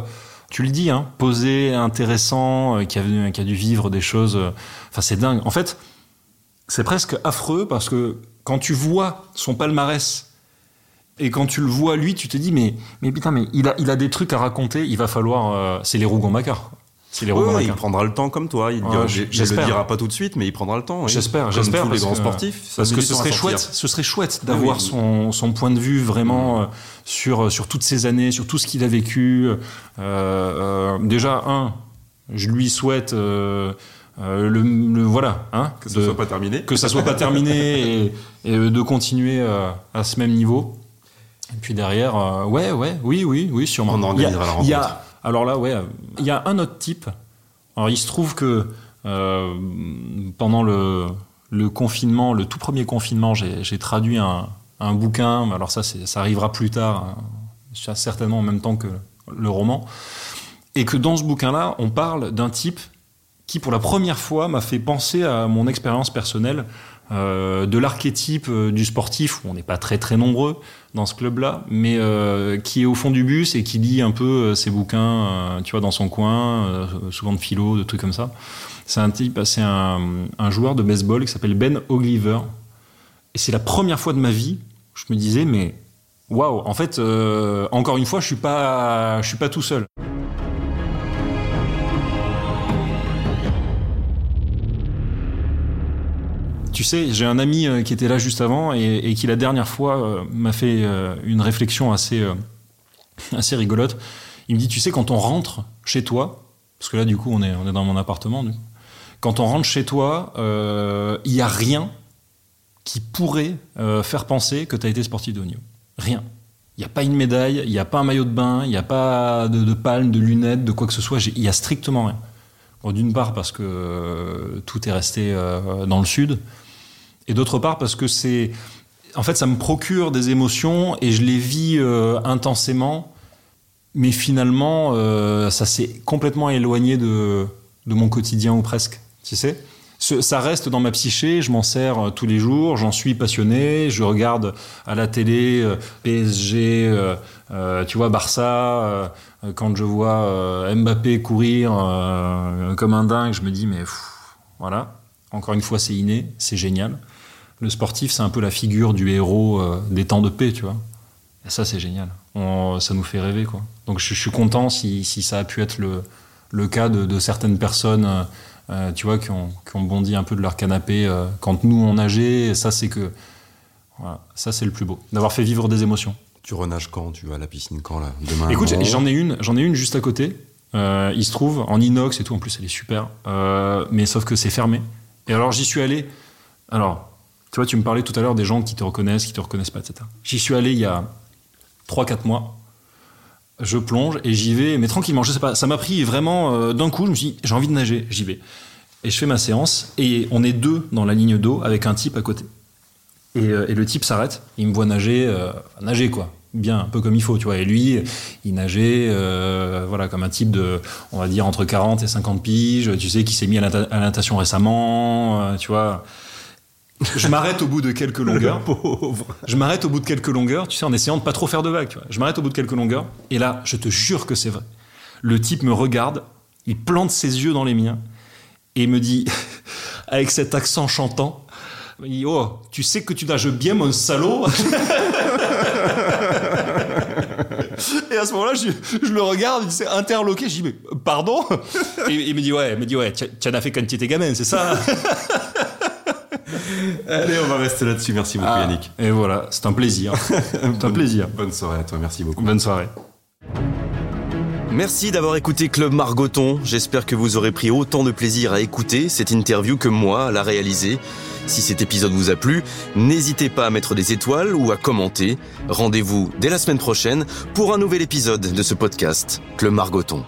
tu le dis, hein, posé, intéressant, euh, qui, a, qui, a, dû vivre des choses. Euh, enfin, c'est dingue. En fait, c'est presque affreux parce que quand tu vois son palmarès et quand tu le vois lui, tu te dis mais mais putain mais il a il a des trucs à raconter. Il va falloir. Euh, c'est les Rougon-Macquart. C'est les ouais, il prendra le temps comme toi. Il ne le dira pas tout de suite, mais il prendra le temps. J'espère, j'espère. les grands sportifs. Parce que ce serait chouette, ce serait chouette d'avoir son, son, point de vue vraiment euh, sur, euh, sur toutes ces années, sur tout ce qu'il a vécu. Euh, euh, déjà, un, je lui souhaite. Euh, le, le, voilà hein, que ça soit pas terminé que ça soit pas terminé et, et, de continuer à ce même niveau et puis derrière ouais ouais oui oui oui sûrement on organisera la rencontre alors là, ouais, il y a un autre type. Alors il se trouve que euh, pendant le, le, confinement, le tout premier confinement, j'ai traduit un, un, bouquin. Alors ça, ça arrivera plus tard, hein, certainement en même temps que le roman. Et que dans ce bouquin-là, on parle d'un type qui, pour la première fois, m'a fait penser à mon expérience personnelle euh, de l'archétype euh, du sportif, où on n'est pas très très nombreux dans ce club-là, mais euh, qui est au fond du bus et qui lit un peu ses bouquins, tu vois, dans son coin, souvent de philo, de trucs comme ça. C'est un type, c'est un, un, joueur de baseball qui s'appelle Ben Ogliver. Et c'est la première fois de ma vie, je me disais, mais waouh, en fait, encore une fois, je suis suis pas tout seul. Tu sais, j'ai un ami euh, qui était là juste avant et, qui la dernière fois euh, m'a fait euh, une réflexion assez, assez rigolote. Il me dit, tu sais, quand on rentre chez toi, parce que là du coup on est, on est dans mon appartement, quand on rentre chez toi, il n'y a rien qui pourrait faire penser que tu as été sportif de. Rien. Il n'y a pas une médaille, il n'y a pas un maillot de bain, il n'y a pas de, de, palme, de lunettes, de quoi que ce soit. Il n'y a strictement rien. D'une part parce que tout est resté dans le sud, et d'autre part parce que c'est en fait ça me procure des émotions et je les vis euh, intensément. Mais finalement euh, ça s'est complètement éloigné de, de mon quotidien ou presque. Tu sais? Ça reste dans ma psyché, je m'en sers euh, tous les jours, j'en suis passionné, je regarde à la télé PSG, tu vois Barça, quand je vois Mbappé courir comme un dingue, je me dis mais voilà, encore une fois c'est inné, c'est génial le sportif, c'est un peu la figure du héros euh, des temps de paix, tu vois. Et ça, c'est génial. ça nous fait rêver, quoi. Donc, je, suis content si, ça a pu être le, le cas de, certaines personnes, euh, euh, tu vois, qui ont, qui ont, bondi un peu de leur canapé quand nous, on nageait. Et ça, c'est que. Voilà, ça, c'est le plus beau. D'avoir fait vivre des émotions. Tu renages quand? Tu vas à la piscine quand, là? Demain Écoute, j'en ai une, j'en ai une juste à côté. il se trouve en inox et tout. En plus, elle est super. mais sauf que c'est fermé. Et alors, j'y suis allé. Alors, tu vois, tu me parlais tout à l'heure des gens qui te reconnaissent, qui te reconnaissent pas, etc. J'y suis allé il y a 3-4 mois. Je plonge et j'y vais, mais tranquillement. Je sais pas, ça m'a pris vraiment euh, d'un coup. Je me suis dit, j'ai envie de nager, j'y vais. Et je fais ma séance et on est deux dans la ligne d'eau avec un type à côté. Et, euh, le type s'arrête, il me voit nager, euh, nager quoi, bien, un peu comme il faut, tu vois. Et lui, il nageait, voilà, comme un type de, on va dire, entre 40 et 50 piges, tu sais, qui s'est mis à la natation récemment, tu vois. Je m'arrête au bout de quelques longueurs. Je m'arrête au bout de quelques longueurs, tu sais, en essayant de pas trop faire de vagues. Tu vois. Je m'arrête au bout de quelques longueurs, et là, je te jure que c'est vrai. Le type me regarde, il plante ses yeux dans les miens, et me dit, avec cet accent chantant, il dit, oh, tu sais que tu nages bien, mon salaud Et à ce moment-là, je, le regarde, il s'est interloqué. Je dis, mais pardon Et il me dit, ouais, il me dit, ouais, tu en as fait quand tu étais gamin, c'est ça Allez, on va rester là-dessus. Merci beaucoup, ah, Yannick. Et voilà, c'est un plaisir. c'est un plaisir. Bonne soirée à toi. Merci beaucoup. Bonne soirée. Merci d'avoir écouté Club Margoton. J'espère que vous aurez pris autant de plaisir à écouter cette interview que moi à la réaliser. Si cet épisode vous a plu, n'hésitez pas à mettre des étoiles ou à commenter. Rendez-vous dès la semaine prochaine pour un nouvel épisode de ce podcast, Club Margoton.